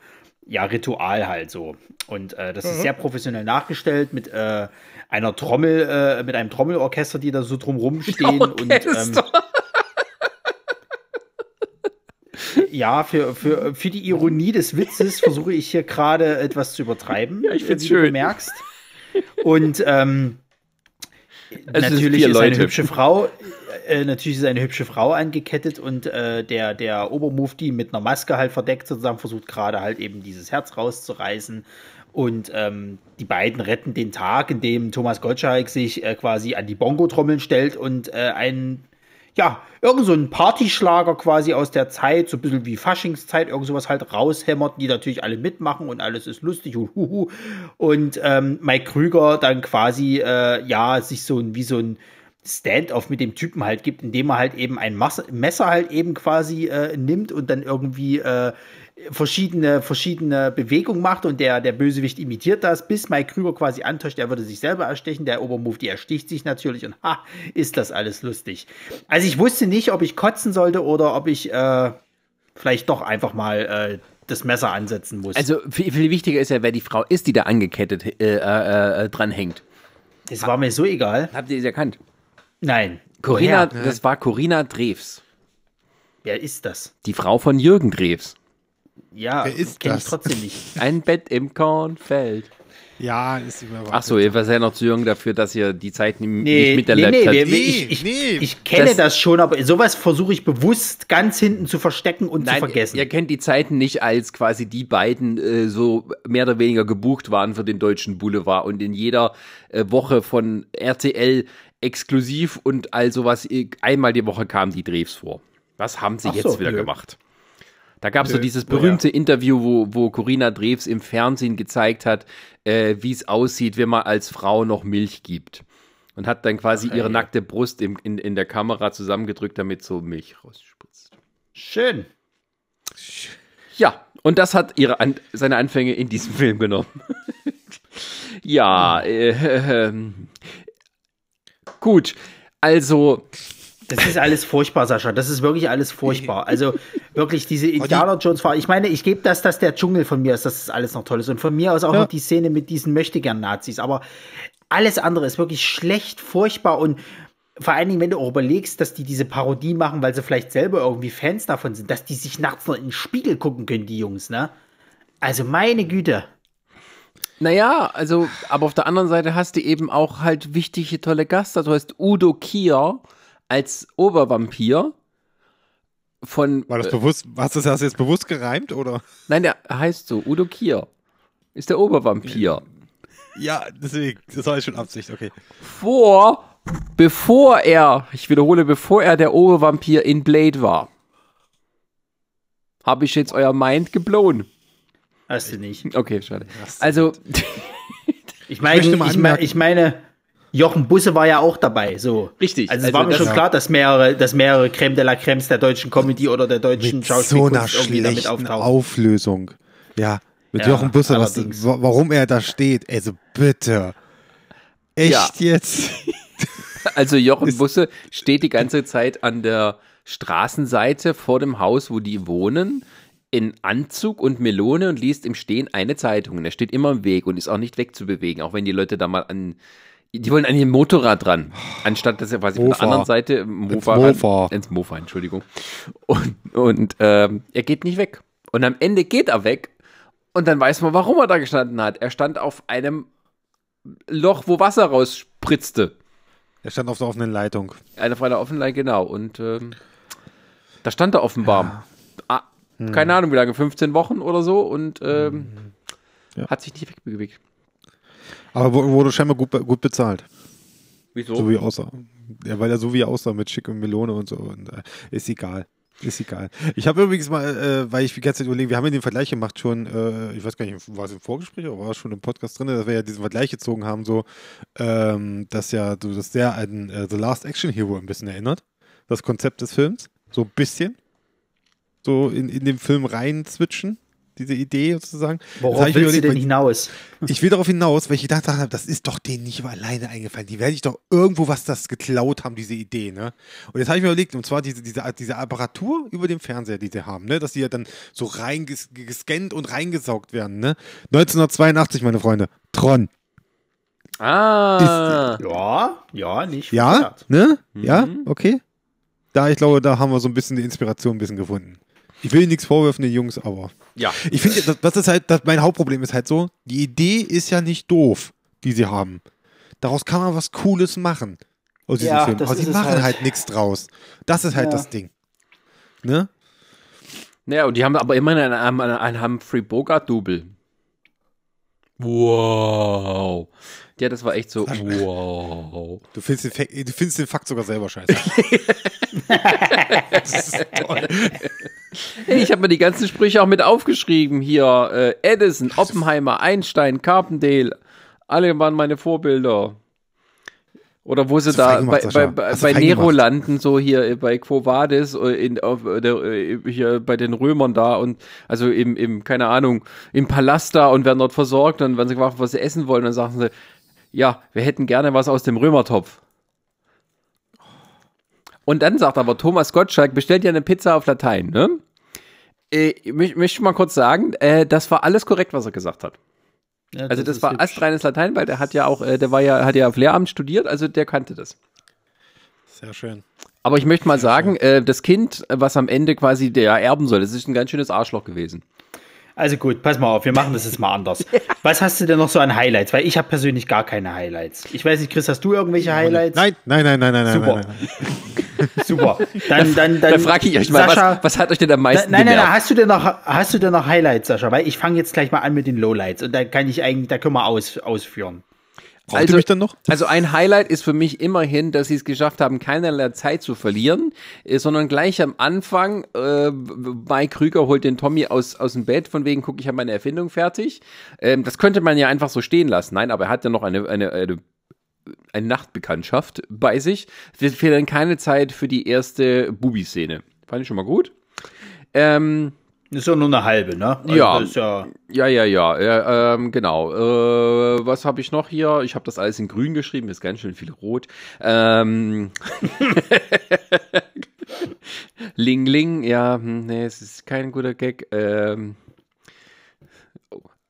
S4: ja, Ritual halt so. Und äh, das ist sehr professionell nachgestellt mit äh, einer Trommel, äh, mit einem Trommelorchester, die da so drumrum stehen. und ähm, ja, für, für, für die Ironie des Witzes versuche ich hier gerade etwas zu übertreiben.
S2: Ja, ich find's
S4: wie
S2: schön.
S4: Du merkst. Und ähm,
S2: Es
S4: natürlich ist eine hübsche Frau, äh, natürlich ist eine hübsche Frau angekettet und äh, der, der Obermufti mit einer Maske halt verdeckt sozusagen versucht gerade halt eben dieses Herz rauszureißen. Und ähm, die beiden retten den Tag, in dem Thomas Gottschalk sich äh, quasi an die Bongo-Trommeln stellt und äh, einen, ja, irgend so einen Partyschlager quasi aus der Zeit, so ein bisschen wie Faschingszeit, irgend sowas halt raushämmert, die natürlich alle mitmachen und alles ist lustig und huhu. Und ähm, Mike Krüger dann quasi, äh, ja, sich so ein, wie so ein Stand-off mit dem Typen halt gibt, indem er halt eben ein Mas Messer halt eben quasi äh, nimmt und dann irgendwie äh, verschiedene, verschiedene Bewegungen macht und der, der Bösewicht imitiert das, bis Mike Krüger quasi antäuscht, er würde sich selber erstechen, der Obermufti ersticht sich natürlich und ha, ist das alles lustig. Also ich wusste nicht, ob ich kotzen sollte oder ob ich äh, vielleicht doch einfach mal äh, das Messer ansetzen muss.
S2: Also viel, viel wichtiger ist ja, wer die Frau ist, die da angekettet äh, äh, äh, dranhängt.
S4: das war mir so egal.
S2: Habt ihr sie erkannt?
S4: Nein.
S2: Corinna,
S4: Woher?
S2: das war Corinna Drews,
S4: Wer ist das?
S2: die Frau von Jürgen Drews.
S4: Ja,
S5: Wer ist
S4: kenn ich
S5: das?
S4: trotzdem nicht.
S2: Ein Bett im Kornfeld.
S5: Ja, ist immer
S2: Ach so, ihr seid ja noch zu jung dafür, dass ihr die Zeit
S4: Nee,
S2: nicht
S4: nee,
S2: miterlebt
S4: nee,
S2: habt.
S4: wir,
S5: Nee,
S4: ich, ich,
S5: nee.
S4: ich kenne
S2: Das-
S4: das, schon, aber sowas versuche ich bewusst ganz hinten zu verstecken und zu vergessen.
S2: Ihr kennt die Zeiten nicht, als quasi die beiden äh, so mehr oder weniger gebucht waren für den deutschen Boulevard und in jeder äh, Woche von RTL exklusiv und all sowas, äh, einmal die Woche kamen die Drehs vor. Was haben sie
S4: Ach
S2: jetzt
S4: so,
S2: wieder
S4: nö.
S2: gemacht? Da gab es so dieses berühmte Interview, wo, wo Corinna Drews im Fernsehen gezeigt hat, äh, wie es aussieht, wenn man als Frau noch Milch gibt. Und hat dann quasi
S4: Ach,
S2: ihre
S4: ey.
S2: nackte Brust im, in, in der Kamera zusammengedrückt, damit so Milch rausspritzt.
S4: Schön.
S2: Ja, und das hat ihre An seine Anfänge in diesem Film genommen. ja, äh, ähm, gut. Also,
S4: Das ist alles furchtbar, Sascha. Das ist wirklich alles furchtbar. Also wirklich diese Indiana Jones Fahrer. Ich meine, ich gebe das, dass der Dschungel von mir ist, dass das alles noch toll ist. Und von mir aus auch noch die Szene mit diesen Möchtegern-Nazis. Aber alles andere ist wirklich schlecht, furchtbar und vor allen Dingen, wenn du auch überlegst, dass die diese Parodie machen, weil sie vielleicht selber irgendwie Fans davon sind, dass die sich nachts noch in den Spiegel gucken können, die Jungs, ne? Also meine Güte.
S2: naja, also, aber auf der anderen Seite hast du eben auch halt wichtige, tolle Gäste. Du hast Udo Kier als Obervampir von.
S5: War das
S2: äh,
S5: bewusst, hast du das jetzt bewusst gereimt oder?
S2: nein, der heißt so, Udo Kier. Ist der Obervampir.
S5: Ja, deswegen, das war jetzt schon Absicht, okay.
S2: Vor, bevor er, ich wiederhole, bevor er der Obervampir in Blade war. Habe ich jetzt euer Mind geblown?
S4: Hast du nicht.
S2: Okay, schade. Also,
S4: Ich meine, ich, ich meine, Jochen Busse war ja auch dabei, so.
S2: Richtig,
S4: Also es
S2: also
S4: war mir schon klar, dass mehrere, dass mehrere Creme de la Crèmes der deutschen Comedy oder der deutschen
S5: Mit so
S4: irgendwie damit auftauchen.
S5: Auflösung. Ja, mit
S4: Ja,
S5: Jochen Busse, was, warum er da steht. Also bitte. Echt
S2: Ja.
S5: jetzt?
S2: also Jochen Busse steht die ganze Zeit an der Straßenseite vor dem Haus, wo die wohnen, in Anzug und Melone und liest im Stehen eine Zeitung. Und er steht immer im Weg und ist auch nicht wegzubewegen, auch wenn die Leute da mal an. Die wollen an ihrem Motorrad dran, anstatt dass er quasi von der
S5: Mofa.
S2: anderen Seite Mofa,
S5: Ins
S2: ran-
S5: Mofa.
S2: ins Mofa, Entschuldigung. Und, und ähm, er geht nicht weg. Und am Ende geht er weg und dann weiß man, warum er da gestanden hat. Er stand auf einem Loch, wo Wasser rausspritzte.
S5: Er stand auf der offenen Leitung.
S2: Eine Freude Offenlein, genau. Und ähm, da stand er offenbar. Ah, keine Ahnung, wie lange, 15 Wochen oder so und ähm,
S5: Ja.
S2: hat sich nicht wegbewegt.
S5: Aber wu- wurde scheinbar gut, gut bezahlt.
S2: Wieso?
S5: So wie er aussah. Ja, weil er so wie er aussah mit Schick und Melone und so. Und, äh, ist egal. Ist egal. Ich habe übrigens mal, äh, weil ich die ganze Zeit überlege, wir haben ja den Vergleich gemacht schon, äh, ich weiß gar nicht, war es im Vorgespräch oder war es schon im Podcast drin, dass wir ja diesen Vergleich gezogen haben, so, ähm, dass ja so, dass der an äh, The Last Action Hero ein bisschen erinnert. Das Konzept des Films. So ein bisschen. So in, in den Film rein switchen. Diese Idee sozusagen.
S4: Worauf
S5: ich
S4: willst du denn hinaus?
S5: ich will darauf hinaus, weil ich gedacht habe, das ist doch denen nicht alleine eingefallen. Die werde ich doch irgendwo was das geklaut haben, diese Idee, ne? Und jetzt habe ich mir überlegt, und zwar diese, diese, diese Apparatur über dem Fernseher, die sie haben, ne? Dass die ja dann so reingescannt und reingesaugt werden, ne? 1982, meine Freunde. Tron.
S2: Ah.
S4: Ja, ja, nicht
S5: Ja?
S4: verkehrt.
S5: Ne? Ja? Okay. Da, ich glaube, da haben wir so ein bisschen die Inspiration ein bisschen gefunden. Ich will nichts vorwerfen, den Jungs, aber.
S2: Ja.
S5: Ich finde, das, das ist halt, das, mein Hauptproblem ist halt so, die Idee ist ja nicht doof, die sie haben. Daraus kann man was Cooles machen. Aus diesem
S4: Ja,
S5: Film.
S4: das
S5: Aber sie machen halt,
S4: halt.
S5: nichts draus. Das ist halt
S4: Ja.
S5: das Ding. Ne?
S2: Naja, und die haben aber immerhin ein, ein, ein Humphrey Bogart-Double. Wow. Ja, das war echt so, wow.
S5: Du findest, den, Fa- du findest den Fakt sogar selber scheiße. das ist toll.
S2: Hey, ich habe mir die ganzen Sprüche auch mit aufgeschrieben. Hier, äh, Edison, Oppenheimer, Einstein, Carpendale. Alle waren meine Vorbilder. Oder wo sie da bei, bei, bei, Nero
S5: gemacht.
S2: landen, so hier bei Quo Vadis, äh, in, auf, äh, der, äh, hier bei den Römern da und also im, im, keine Ahnung, im Palast da und werden dort versorgt. Dann werden sie gefragt, was sie essen wollen. Dann sagen sie, ja, wir hätten gerne was aus dem Römertopf. Und dann sagt aber Thomas Gottschalk, bestellt ja eine Pizza auf Latein, ne? Äh, ich möcht- möchte mal kurz sagen, äh, das war alles korrekt, was er gesagt hat.
S4: Ja,
S2: Also das,
S4: ist
S2: war astreines Latein, weil der hat ja auch, äh, der war ja, hat ja auf Lehramt studiert, also der kannte das.
S5: Sehr schön.
S2: Aber ich möchte mal sagen, äh, das Kind, was am Ende quasi der erben soll, das ist ein ganz schönes Arschloch gewesen.
S4: Also gut, pass mal auf, wir machen das jetzt mal anders. Was hast du denn noch so an Highlights? Weil ich habe persönlich gar keine Highlights. Ich weiß nicht, Chris, hast du irgendwelche Highlights?
S5: Nein, nein, nein, nein, nein,
S4: Super.
S5: nein, nein, nein.
S4: Super. Dann, dann, dann.
S2: Da frage ich euch mal,
S4: Sascha,
S2: was, was hat euch denn am meisten
S4: Nein, nein, nein,
S2: genervt?
S4: hast du denn noch, hast du denn noch Highlights, Sascha? Weil ich fange jetzt gleich mal an mit den Lowlights und da kann ich eigentlich, da können wir aus, ausführen.
S5: Braucht
S2: Also-
S5: mich dann noch?
S2: Also ein Highlight ist für mich immerhin, dass sie es geschafft haben, keinerlei Zeit zu verlieren, äh, sondern gleich am Anfang, äh, Mike Krüger holt den Tommy aus, aus dem Bett, von wegen, guck, ich habe meine Erfindung fertig. Ähm, das könnte man ja einfach so stehen lassen. Nein, aber er hat ja noch eine, eine, eine, eine Nachtbekanntschaft bei sich. Es fehlt dann keine Zeit für die erste Bubi-Szene. Fand ich schon mal gut. Ähm,
S4: ist ja nur eine halbe, ne? Also
S2: Ja.
S4: Ja,
S2: Ja, ja, ja, ja ähm, genau. Äh, was habe ich noch hier? Ich habe das alles in grün geschrieben, ist ganz schön viel rot. Ähm, Ling Ling, ja, hm, nee, es ist kein guter Gag. Ähm,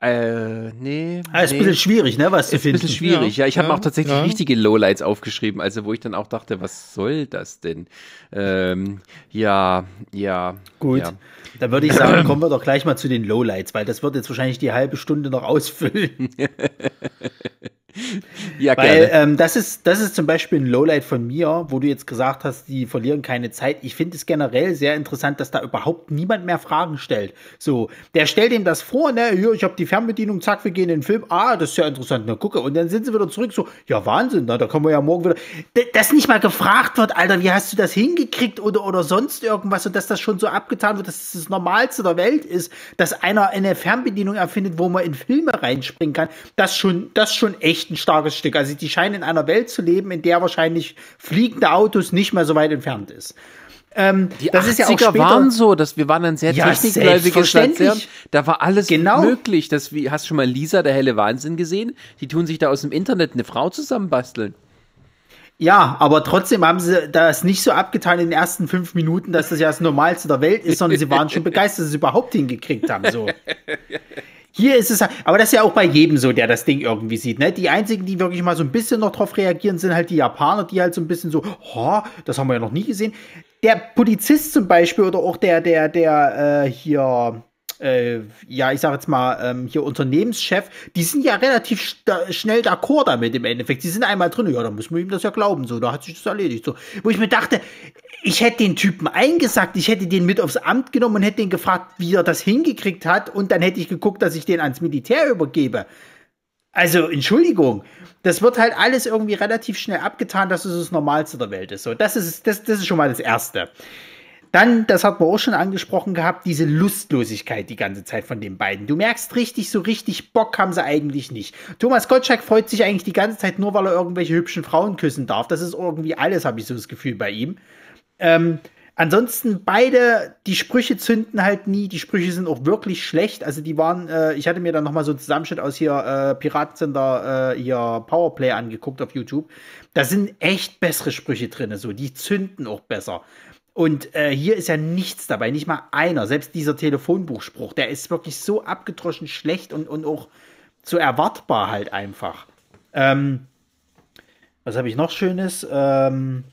S2: äh, nee.
S4: ah, ist
S2: nee.
S4: ein bisschen schwierig, ne? Was zu
S2: Ist ein
S4: finden.
S2: bisschen schwierig, ja. Ich habe
S5: ja,
S2: auch tatsächlich
S5: ja.
S2: richtige Lowlights aufgeschrieben, also wo ich dann auch dachte, was soll das denn? Ähm, ja, ja.
S4: Gut.
S2: Ja.
S4: Dann würde ich sagen, kommen wir doch gleich mal zu den Lowlights, weil das wird jetzt wahrscheinlich die halbe Stunde noch ausfüllen.
S2: Ja,
S4: Weil ähm, das, ist, das ist zum Beispiel ein Lowlight von mir, wo du jetzt gesagt hast, die verlieren keine Zeit. Ich finde es generell sehr interessant, dass da überhaupt niemand mehr Fragen stellt. So, der stellt ihm das vor, ne, hier, ich habe die Fernbedienung, zack, wir gehen in den Film. Ah, das ist ja interessant, na gucke. Und dann sind sie wieder zurück, so, ja, Wahnsinn, na, da kommen wir ja morgen wieder. D dass nicht mal gefragt wird, Alter, wie hast du das hingekriegt oder, oder sonst irgendwas und dass das schon so abgetan wird, dass es das Normalste der Welt ist, dass einer eine Fernbedienung erfindet, wo man in Filme reinspringen kann. Das schon, das schon echt ein starkes Stück. Also die scheinen in einer Welt zu leben, in der wahrscheinlich fliegende Autos nicht mehr so weit entfernt ist. Ähm,
S2: Die
S4: das
S2: 80er
S4: ist ja auch später,
S2: waren so, dass wir waren ein sehr
S4: Ja,
S2: technikgläubiges Land. Da war alles
S4: Genau.
S2: möglich. Das, wie, hast du schon mal Lisa, der helle Wahnsinn gesehen? Die tun sich da aus dem Internet eine Frau zusammenbasteln.
S4: Ja, aber trotzdem haben sie das nicht so abgetan in den ersten fünf Minuten, dass das ja das Normalste der Welt ist, sondern sie waren schon begeistert, dass sie es überhaupt hingekriegt haben. So. Hier ist es, aber das ist ja auch bei jedem so, der das Ding irgendwie sieht. Ne? Die einzigen, die wirklich mal so ein bisschen noch drauf reagieren, sind halt die Japaner, die halt so ein bisschen so, oh, das haben wir ja noch nie gesehen. Der Polizist zum Beispiel oder auch der, der, der äh, hier, äh, ja, ich sag jetzt mal, ähm, hier Unternehmenschef, die sind ja relativ schnell d'accord damit im Endeffekt. Die sind einmal drin, ja, da müssen wir ihm das ja glauben, so, da hat sich das erledigt. So. Wo ich mir dachte, ich hätte den Typen eingesackt, ich hätte den mit aufs Amt genommen und hätte den gefragt, wie er das hingekriegt hat, und dann hätte ich geguckt, dass ich den ans Militär übergebe. Also, Entschuldigung. Das wird halt alles irgendwie relativ schnell abgetan, dass es das Normalste der Welt ist. So, das ist, das, das ist schon mal das Erste. Dann, das hat man auch schon angesprochen gehabt, diese Lustlosigkeit die ganze Zeit von den beiden. Du merkst richtig, so richtig Bock haben sie eigentlich nicht. Thomas Gottschalk freut sich eigentlich die ganze Zeit nur, weil er irgendwelche hübschen Frauen küssen darf. Das ist irgendwie alles, habe ich so das Gefühl bei ihm. Ähm, ansonsten beide, die Sprüche zünden halt nie. Die Sprüche sind auch wirklich schlecht. Also die waren, äh, ich hatte mir dann noch mal so einen Zusammenschnitt aus hier äh, Piratensender, äh, hier Powerplay angeguckt auf YouTube. Da sind echt bessere Sprüche drin, so die zünden auch besser. Und äh, hier ist ja nichts dabei, nicht mal einer. Selbst dieser Telefonbuchspruch, der ist wirklich so abgedroschen schlecht und, und auch so erwartbar halt einfach. Ähm, was habe ich noch Schönes? Ähm,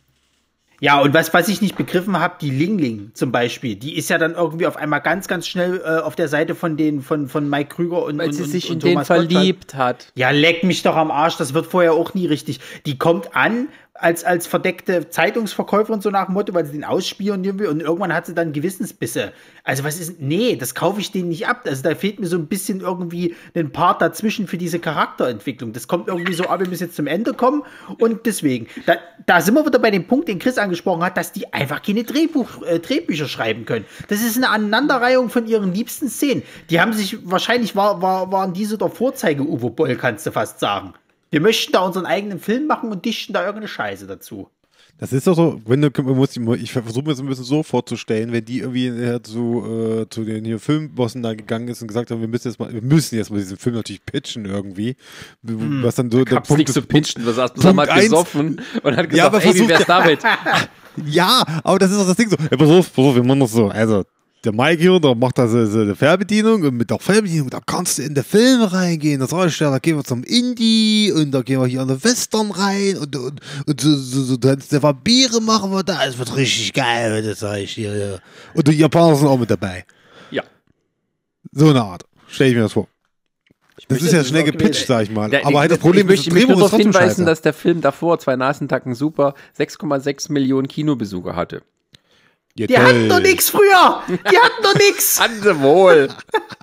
S4: ja, und was, was ich nicht begriffen habe, die Lingling zum Beispiel, die ist ja dann irgendwie auf einmal ganz, ganz schnell äh, auf der Seite von den, von, von Mike Krüger und
S2: Weil
S4: und,
S2: sie sich
S4: und
S2: in den
S4: Thomas
S2: verliebt hat.
S4: ja, leck mich doch am Arsch, das wird vorher auch nie richtig. Die kommt an als, als verdeckte Zeitungsverkäuferin, so nach dem Motto, weil sie den ausspionieren will und irgendwann hat sie dann Gewissensbisse. Also was ist, nee, das kaufe ich denen nicht ab. Also da fehlt mir so ein bisschen irgendwie ein Part dazwischen für diese Charakterentwicklung. Das kommt irgendwie so, ah, wir müssen jetzt zum Ende kommen und deswegen, da, da sind wir wieder bei dem Punkt, den Chris angesprochen hat, dass die einfach keine Drehbuch, äh, Drehbücher schreiben können. Das ist eine Aneinanderreihung von ihren liebsten Szenen. Die haben sich, wahrscheinlich war, war, waren diese der Vorzeige-Uwe Boll, kannst du fast sagen. Wir möchten da unseren eigenen Film machen und dichten da irgendeine Scheiße dazu.
S5: Das ist doch so, wenn du, man muss, ich versuche mir das ein bisschen so vorzustellen, wenn die irgendwie äh, zu, äh, zu den hier Filmbossen da gegangen ist und gesagt haben, wir müssen jetzt mal, wir müssen jetzt mal diesen Film natürlich pitchen irgendwie. Was dann so der
S2: Hab's nicht so pitchen, was hast du
S5: Punkt
S2: mal gesoffen und hat gesagt,
S5: Ja, aber
S2: ey, wie wär's damit?
S5: Ja, aber das ist doch das Ding so. Ja, pass auf, pass auf, wir machen das so. Also, der Mike hier, der macht da so, so eine Fernbedienung und mit der Fernbedienung, da kannst du in den Film reingehen. Das heißt, ja, da gehen wir zum Indie und da gehen wir hier in den Western rein und, und, und so, so, so dann die Vampire machen wir da. Es wird richtig geil, das sag ich hier. Ja. Und die Japaner sind auch mit dabei.
S2: Ja.
S5: So eine Art. Stell ich mir das vor. Das
S4: möchte
S5: ist ja
S4: das
S5: schnell gepitcht, sag ich mal.
S2: Der-
S5: aber halt das Problem
S2: ich
S5: ist,
S2: möchte
S5: das Drehbuch ist
S2: darauf hinweisen,
S5: scheiße.
S2: dass der Film davor, zwei Nasentacken super, 6,6 Millionen Kinobesucher hatte.
S5: Ja,
S4: Die hatten doch nix früher! Die hatten doch nix!
S2: Hatten sie wohl.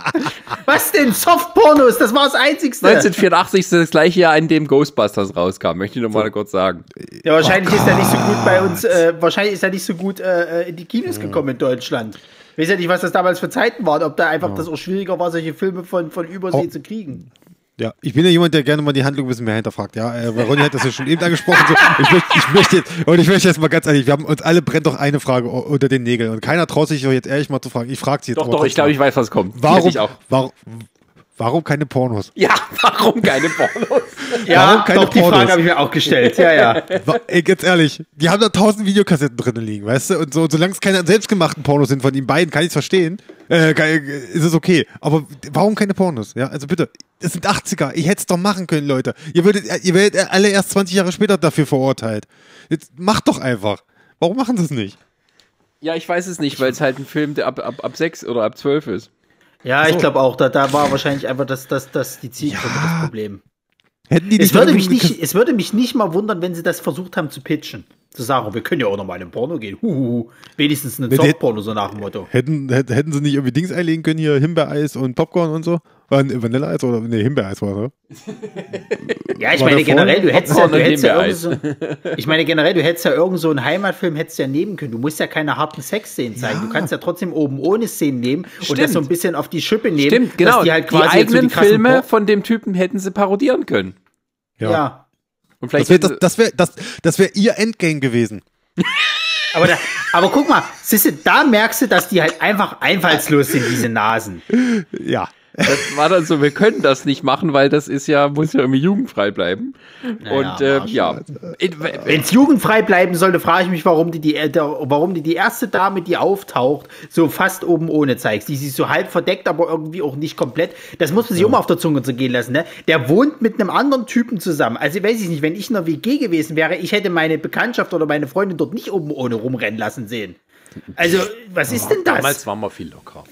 S4: Was denn? Softpornos, das war das Einzigste.
S2: 1984 ist das gleiche Jahr, in dem Ghostbusters rauskam, möchte ich noch mal kurz sagen.
S4: Ja, wahrscheinlich ist er nicht so gut bei uns, äh, wahrscheinlich ist er nicht so gut äh, in die Kinos gekommen in Deutschland. Ich weiß ja nicht, was das damals für Zeiten waren, ob da einfach das auch schwieriger war, solche Filme von, von Übersee
S5: Oh.
S4: zu kriegen.
S5: Ja, ich bin ja jemand, der gerne mal die Handlung ein bisschen mehr hinterfragt. Ja, äh, weil Ronny hat das ja schon eben angesprochen. So, ich, möchte, ich möchte jetzt, und ich möchte jetzt mal ganz ehrlich, wir haben uns alle brennt doch eine Frage unter den Nägeln und keiner traut sich doch jetzt ehrlich mal zu fragen. Ich frage sie jetzt
S2: Doch, doch, ich glaube, ich weiß, was kommt.
S5: Warum, warum, warum keine Pornos?
S2: Ja, warum keine Pornos?
S4: Ja,
S5: keine
S4: doch, die
S5: Pornos?
S4: Frage habe ich mir auch gestellt. Ja, ja.
S5: Ey, ganz ehrlich, die haben da tausend Videokassetten drin liegen, weißt du? Und, so, und solange es keine selbstgemachten Pornos sind von ihnen beiden, kann ich es verstehen. Äh, kann, ist es okay. Aber warum keine Pornos? Ja, also bitte. Das sind 80er. Ich hätte es doch machen können, Leute. Ihr würdet, ihr werdet alle erst 20 Jahre später dafür verurteilt. Jetzt macht doch einfach. Warum machen sie es nicht?
S2: Ja, ich weiß es nicht, weil es halt ein Film, der ab, ab, ab 6 oder ab 12 ist.
S4: Ja, ich glaube auch, da, da war wahrscheinlich einfach das, das, das die Zielgruppe
S5: Ja.
S4: das Problem.
S5: Hätten die
S4: Es würde, mich nicht, es würde mich nicht mal wundern, wenn sie das versucht haben zu pitchen. Zu sagen, wir können ja auch noch mal in den Porno gehen. Huhuhu. Wenigstens einen Softporno, so nach dem Motto.
S5: Hätten, hätten hätten sie nicht irgendwie Dings einlegen können, hier Himbeereis und Popcorn und so? Vanilleeis oder nee, Himbeereis war ne?
S4: Ja, ich
S5: War
S4: meine generell, du hättest ja, du
S2: und
S4: hättest ja so, ich meine generell, du hättest ja irgend so einen Heimatfilm hättest ja nehmen können. Du musst ja keine harten Sexszenen zeigen. Du kannst ja trotzdem oben ohne Szenen nehmen und
S2: Stimmt.
S4: das so ein bisschen auf die Schippe nehmen.
S2: Stimmt, genau.
S4: Dass die halt
S2: die
S4: quasi so
S2: eigenen
S4: die krassen
S2: Filme
S4: Por-
S2: von dem Typen hätten sie parodieren können.
S4: Ja.
S2: Und
S5: Das
S2: vielleicht
S5: wäre das, das wär, das, das wär ihr Endgame gewesen.
S4: Aber, da, aber guck mal, siehste, da merkst du, dass die halt einfach einfallslos sind, diese Nasen.
S5: Ja.
S2: Das war dann so, wir können das nicht machen, weil das ist ja, muss ja irgendwie jugendfrei bleiben. und äh, ja,
S4: Wenn es jugendfrei bleiben sollte, frage ich mich, warum die, die, äh, der, warum die die erste Dame, die auftaucht, so fast oben ohne zeigst. Die sich so halb verdeckt, aber irgendwie auch nicht komplett. Das muss man sich auch mal auf der Zunge zergehen lassen. Ne? Der wohnt mit einem anderen Typen zusammen. Also weiß ich nicht, wenn ich in einer WG gewesen wäre, ich hätte meine Bekanntschaft oder meine Freundin dort nicht oben ohne rumrennen lassen sehen. Also, was ist denn das?
S2: damals waren wir viel locker.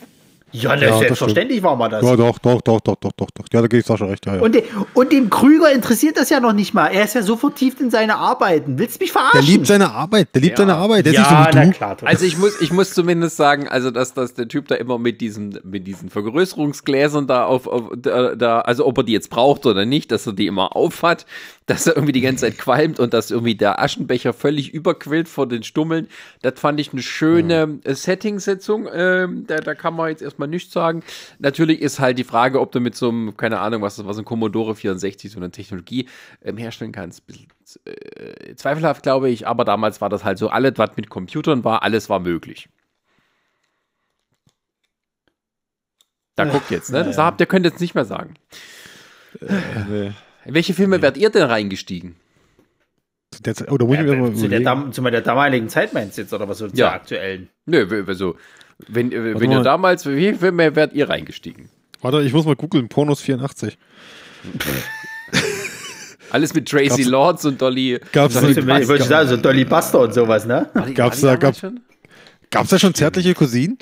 S4: Ja,
S5: Ja,
S4: selbstverständlich war mal das.
S5: Ja, doch, doch, doch, doch, doch, doch, doch. Ja, da gebe ich Sascha recht. Ja, ja.
S4: Und, de, und dem Krüger interessiert das ja noch nicht mal. Er ist ja so vertieft in seine Arbeiten. Willst du mich
S5: der
S4: verarschen?
S5: liebt seine Arbeit. Der liebt seine Arbeit. Der ist
S4: ja,
S5: nicht so
S4: na
S5: wie du.
S4: klar.
S2: Also ich muss, ich muss zumindest sagen, also dass, dass der Typ da immer mit diesen, mit diesen Vergrößerungsgläsern da auf, auf da, da, also ob er die jetzt braucht oder nicht, dass er die immer auf hat, dass er irgendwie die ganze Zeit qualmt und dass irgendwie der Aschenbecher völlig überquillt vor den Stummeln. Das fand ich eine schöne äh, Settingsetzung. Ähm, da, da kann man jetzt erstmal nichts sagen. Natürlich ist halt die Frage, ob du mit so einem, keine Ahnung, was das was ein Commodore 64, so eine Technologie ähm, herstellen kannst. Bisschen, äh, zweifelhaft, glaube ich, aber damals war das halt so, alles, was mit Computern war, alles war möglich. Da guckt jetzt, ne? Das habt ihr könnt jetzt nicht mehr sagen.
S5: Nee.
S2: In welche Filme werdet ihr denn reingestiegen?
S5: Der, oh, da muss ich mir
S4: zu, der zu der damaligen Zeit meinst du jetzt, oder was so zur
S2: Ja.
S4: aktuellen?
S2: Nö, also, wenn, äh, wenn
S5: mal.
S2: ihr damals, wie viele Filme werdet ihr reingestiegen?
S5: Warte, ich muss mal googeln. Pornos 84.
S2: Alles mit Tracy
S5: Gab's-
S2: Lords und Dolly.
S5: Gab's
S2: Dolly
S5: da-
S4: Ich wollte
S2: Buster.
S4: sagen, so Dolly Buster und sowas, ne?
S5: Gab's da- gab-
S2: schon?
S5: Gab's da schon zärtliche Cousinen?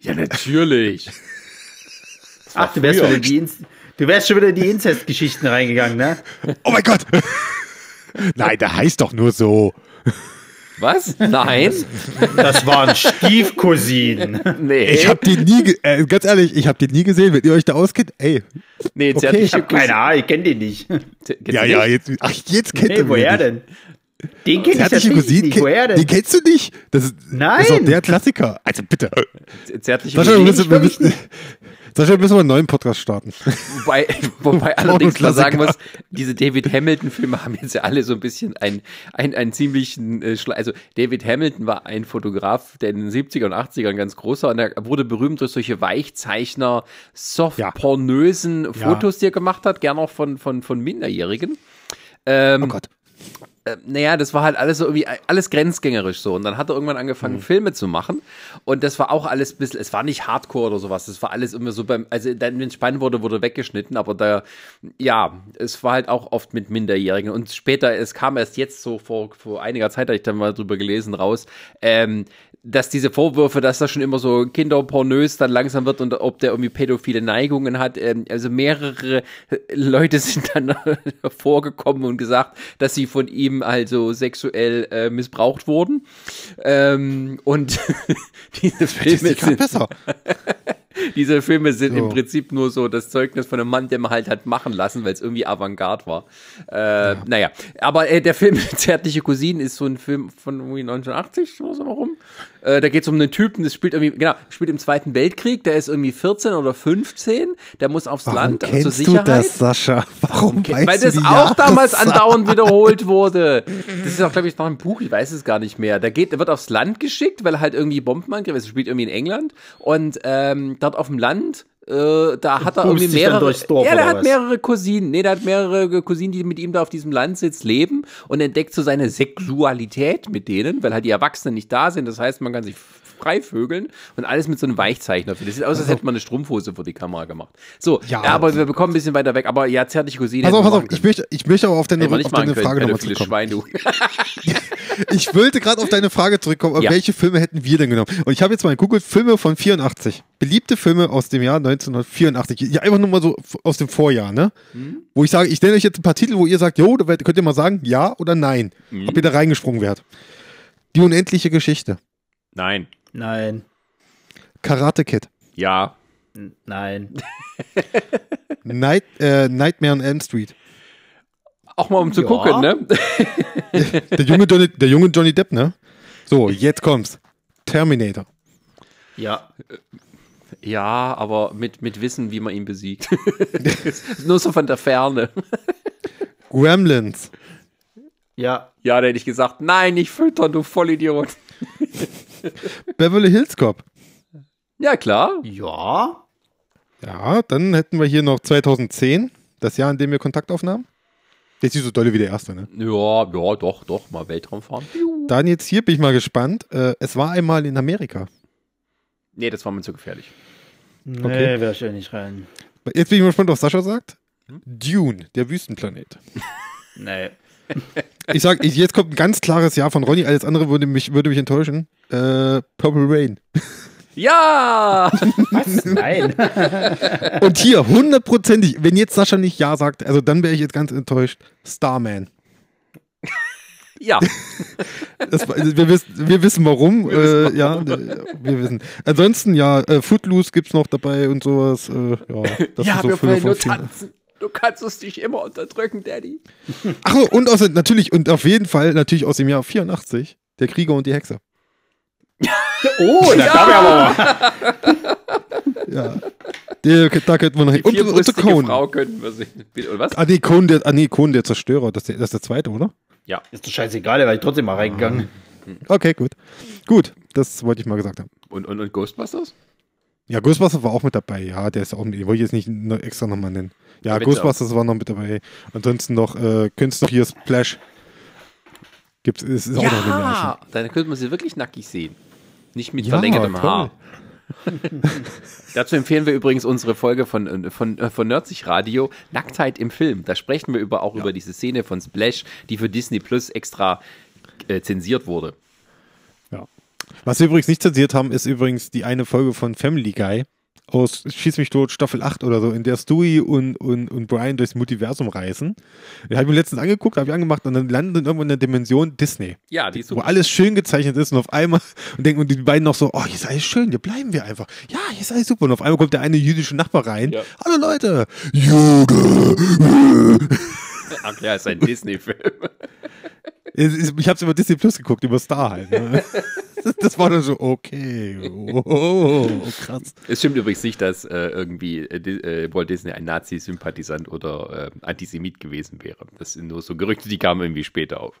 S2: Ja, natürlich.
S4: Ach, du wärst, die Inz du wärst schon wieder in die Inzestgeschichten reingegangen, ne?
S5: Oh mein Gott! Nein, der heißt doch nur so.
S2: Was? Nein?
S4: Das waren Stiefcousinen.
S2: Nee.
S5: Ich hab den nie, äh, ganz ehrlich, ich hab den nie gesehen. Wenn ihr euch da auskennt, ey.
S2: nee,
S5: okay, ich hab
S4: Keine Ahnung, ich kenne den nicht.
S2: Kennst
S5: Ja, ja, jetzt, ach, jetzt kennt
S4: Nee,
S5: ihr
S4: woher denn? Den kenne ich
S5: Zärtliche
S4: tatsächlich
S5: Cousinen,
S4: nicht.
S5: kenn-
S4: Woher
S5: den
S4: denn?
S5: kennst du nicht? Das ist,
S4: Nein.
S5: Das ist doch der Klassiker. Also bitte.
S2: Zärtliche
S5: wir
S2: Cousinen.
S5: müssen, wir müssen, Sascha, wir müssen mal einen neuen Podcast starten.
S2: Wobei, wobei allerdings man sagen muss, diese David Hamilton-Filme haben jetzt ja alle so ein bisschen einen, einen, einen ziemlichen äh, Also David Hamilton war ein Fotograf, der in den 70er und 80ern ganz groß war und er wurde berühmt durch solche Weichzeichner, soft
S5: Ja.
S2: pornösen Fotos, die er gemacht hat, gern auch von, von, von Minderjährigen. Ähm,
S5: Oh Gott.
S2: Äh, naja, das war halt alles so irgendwie, alles grenzgängerisch so. Und dann hat er irgendwann angefangen, Filme zu machen. Und das war auch alles ein bisschen, es war nicht Hardcore oder sowas. Das war alles immer so beim, also dann, wenn es spannend wurde, wurde weggeschnitten. Aber da, ja, es war halt auch oft mit Minderjährigen. Und später, es kam erst jetzt so vor, vor einiger Zeit, habe ich dann mal drüber gelesen, raus, ähm, dass diese Vorwürfe, dass das schon immer so kinderpornös dann langsam wird und ob der irgendwie pädophile Neigungen hat. Ähm, also mehrere äh, Leute sind dann vorgekommen und gesagt, dass sie von ihm also sexuell äh, missbraucht wurden. Ähm, und diese Filme sind,
S5: besser.
S2: diese Filme sind
S5: So.
S2: im Prinzip nur so das Zeugnis von einem Mann, der man halt hat machen lassen, weil es irgendwie Avantgarde war. Äh, Naja, aber äh, der Film Zärtliche Cousinen ist so ein Film von irgendwie 1980, so so rum. Äh, da geht es um einen Typen, das spielt irgendwie, genau, spielt im Zweiten Weltkrieg, der ist irgendwie 14 oder 15, der muss aufs
S5: Warum
S2: Land zur
S5: kennst du
S2: Sicherheit.
S5: das, Sascha? Warum weißt
S2: Weil
S5: du
S2: das auch damals andauernd wiederholt wurde. Das ist auch, glaube ich, noch ein Buch, ich weiß es gar nicht mehr. Da geht, der wird aufs Land geschickt, weil er halt irgendwie Bombenangriff ist. Spielt irgendwie in England und ähm, dort auf dem Land. Äh, da hat er irgendwie mehrere.
S4: Dorf,
S2: ja, der hat
S4: was?
S2: mehrere Cousinen. Nee, der hat mehrere Cousinen, die mit ihm da auf diesem Landsitz leben und entdeckt so seine Sexualität mit denen, weil halt die Erwachsenen nicht da sind. Das heißt, man kann sich frei vögeln und alles mit so einem Weichzeichner. Das sieht aus, als hätte man eine Strumpfhose vor die Kamera gemacht. So, ja,
S5: Ja.
S2: aber wir bekommen ein bisschen weiter weg. Aber ja, zärtliche Cousine.
S5: Pass auf, pass auf. Ich möchte, ich möchte aber auf deine, auf deine
S2: können,
S5: Frage nochmal zurückkommen.
S2: Schwein, du.
S5: Ich wollte gerade auf deine Frage zurückkommen,
S2: Ja.
S5: welche Filme hätten wir denn genommen? Und ich habe jetzt mal gegoogelt, Filme von 84. Beliebte Filme aus dem Jahr 1984. Ja, einfach nur mal so aus dem Vorjahr, ne?
S2: Mhm.
S5: Wo ich sage, ich nenne euch jetzt ein paar Titel, wo ihr sagt, jo, könnt ihr mal sagen, ja oder nein.
S2: Mhm.
S5: Ob ihr da reingesprungen wärt. Die unendliche Geschichte.
S2: Nein.
S4: Nein,
S5: Karate Kid.
S2: Ja.
S4: nein.
S5: Night, äh, Nightmare on Elm Street.
S2: Auch mal um zu
S4: Ja.
S2: gucken, ne?
S5: Der junge, Johnny, der junge Johnny Depp, ne? So, jetzt kommt's. Terminator.
S4: Ja,
S2: Ja, aber mit, mit Wissen, wie man ihn besiegt. Nur so von der Ferne.
S5: Gremlins.
S4: ja,
S2: Ja, da hätte ich gesagt, nein, nicht füttern, du Vollidiot.
S5: Beverly Hills Cop.
S2: Ja, klar.
S4: ja.
S5: Ja, dann hätten wir hier noch 2010, das Jahr, in dem wir Kontakt aufnahmen. Das ist nicht so dolle wie der erste, ne?
S2: Ja, ja, doch, doch, mal Weltraum fahren.
S5: Dann jetzt hier bin ich mal gespannt. Äh, es war einmal in Amerika.
S2: Nee, das war mir zu gefährlich.
S4: Nee,
S5: Okay.
S4: wäre ich ja nicht rein.
S5: Jetzt bin ich mal gespannt, was Sascha sagt. Dune, der Wüstenplanet.
S4: Nee.
S5: Ich sag, ich, jetzt kommt ein ganz klares Ja von Ronny, alles andere würde mich, würde mich enttäuschen. Äh, Purple Rain.
S2: Ja!
S4: Was? Nein.
S5: Und hier, hundertprozentig, wenn jetzt Sascha nicht Ja sagt, also dann wäre ich jetzt ganz enttäuscht. Starman.
S2: Ja.
S5: Das, wir, wissen, wir wissen warum. äh, ja, äh, wir wissen. Ansonsten, ja, äh, Footloose gibt's noch dabei und sowas. Äh, ja, das
S2: ja,
S5: so
S2: wir wollen
S5: von
S2: nur tanzen. Du kannst es dich immer unterdrücken, Daddy.
S5: Ach so, und aus, natürlich, und auf jeden Fall natürlich aus dem Jahr 84, Der Krieger und die Hexe.
S4: Oh, da kam ja aber mal.
S5: Ja. Der, da könnten wir noch hin. Und, und, Conan.
S2: Frau könnten wir sehen. Oder was?
S5: Ah, nee, Conan der, ah, nee, Conan der Zerstörer. Das, ist der- das ist der zweite, oder?
S2: Ja.
S4: Ist doch scheißegal, da war ich trotzdem mal reingegangen.
S5: Okay, gut. Gut, das wollte ich mal gesagt haben.
S2: Und, und, und Ghostbusters?
S5: Ja, Ghostbusters war auch mit dabei. Ja, der ist auch mit. Den wollte ich jetzt nicht noch extra nochmal nennen. Ja,
S2: Ja,
S5: Ghostbusters war noch mit dabei. Ansonsten noch, äh, könntest noch hier Splash. Gibt's, ist, ist auch noch
S2: Ja, dann könnte man sie wirklich nackig sehen. Nicht mit
S5: Ja,
S2: verlängertem
S5: toll.
S2: Haar. Dazu empfehlen wir übrigens unsere Folge von, äh, von, äh, von Nerdsich Radio, Nacktheit im Film. Da sprechen wir über, auch über diese Szene von Splash, die für Disney Plus extra äh, zensiert wurde.
S5: Ja. Was wir übrigens nicht zensiert haben, ist übrigens die eine Folge von Family Guy aus Schieß mich tot, Staffel 8 oder so, in der Stewie und, und, und Brian durchs Multiversum reisen. Den habe ich mir letztens angeguckt, habe ich angemacht und dann landen sie irgendwo in der Dimension Disney.
S2: Ja, die ist
S5: Wo
S2: super.
S5: alles schön gezeichnet ist und auf einmal und denken und die beiden noch so, oh, hier ist alles schön, hier bleiben wir einfach. Ja, hier ist alles super. Und auf einmal kommt der eine jüdische Nachbar rein.
S2: Ja.
S5: Hallo Leute, Jude.
S2: Ach ja, ist ein Disney-Film.
S5: Ich habe es über Disney Plus geguckt, über Star halt. Ne? Das war dann so, okay. Oh, krass.
S2: Es stimmt übrigens nicht, dass äh, irgendwie äh, äh, Walt Disney ein Nazi-Sympathisant oder äh, Antisemit gewesen wäre. Das sind nur so Gerüchte, die kamen irgendwie später auf.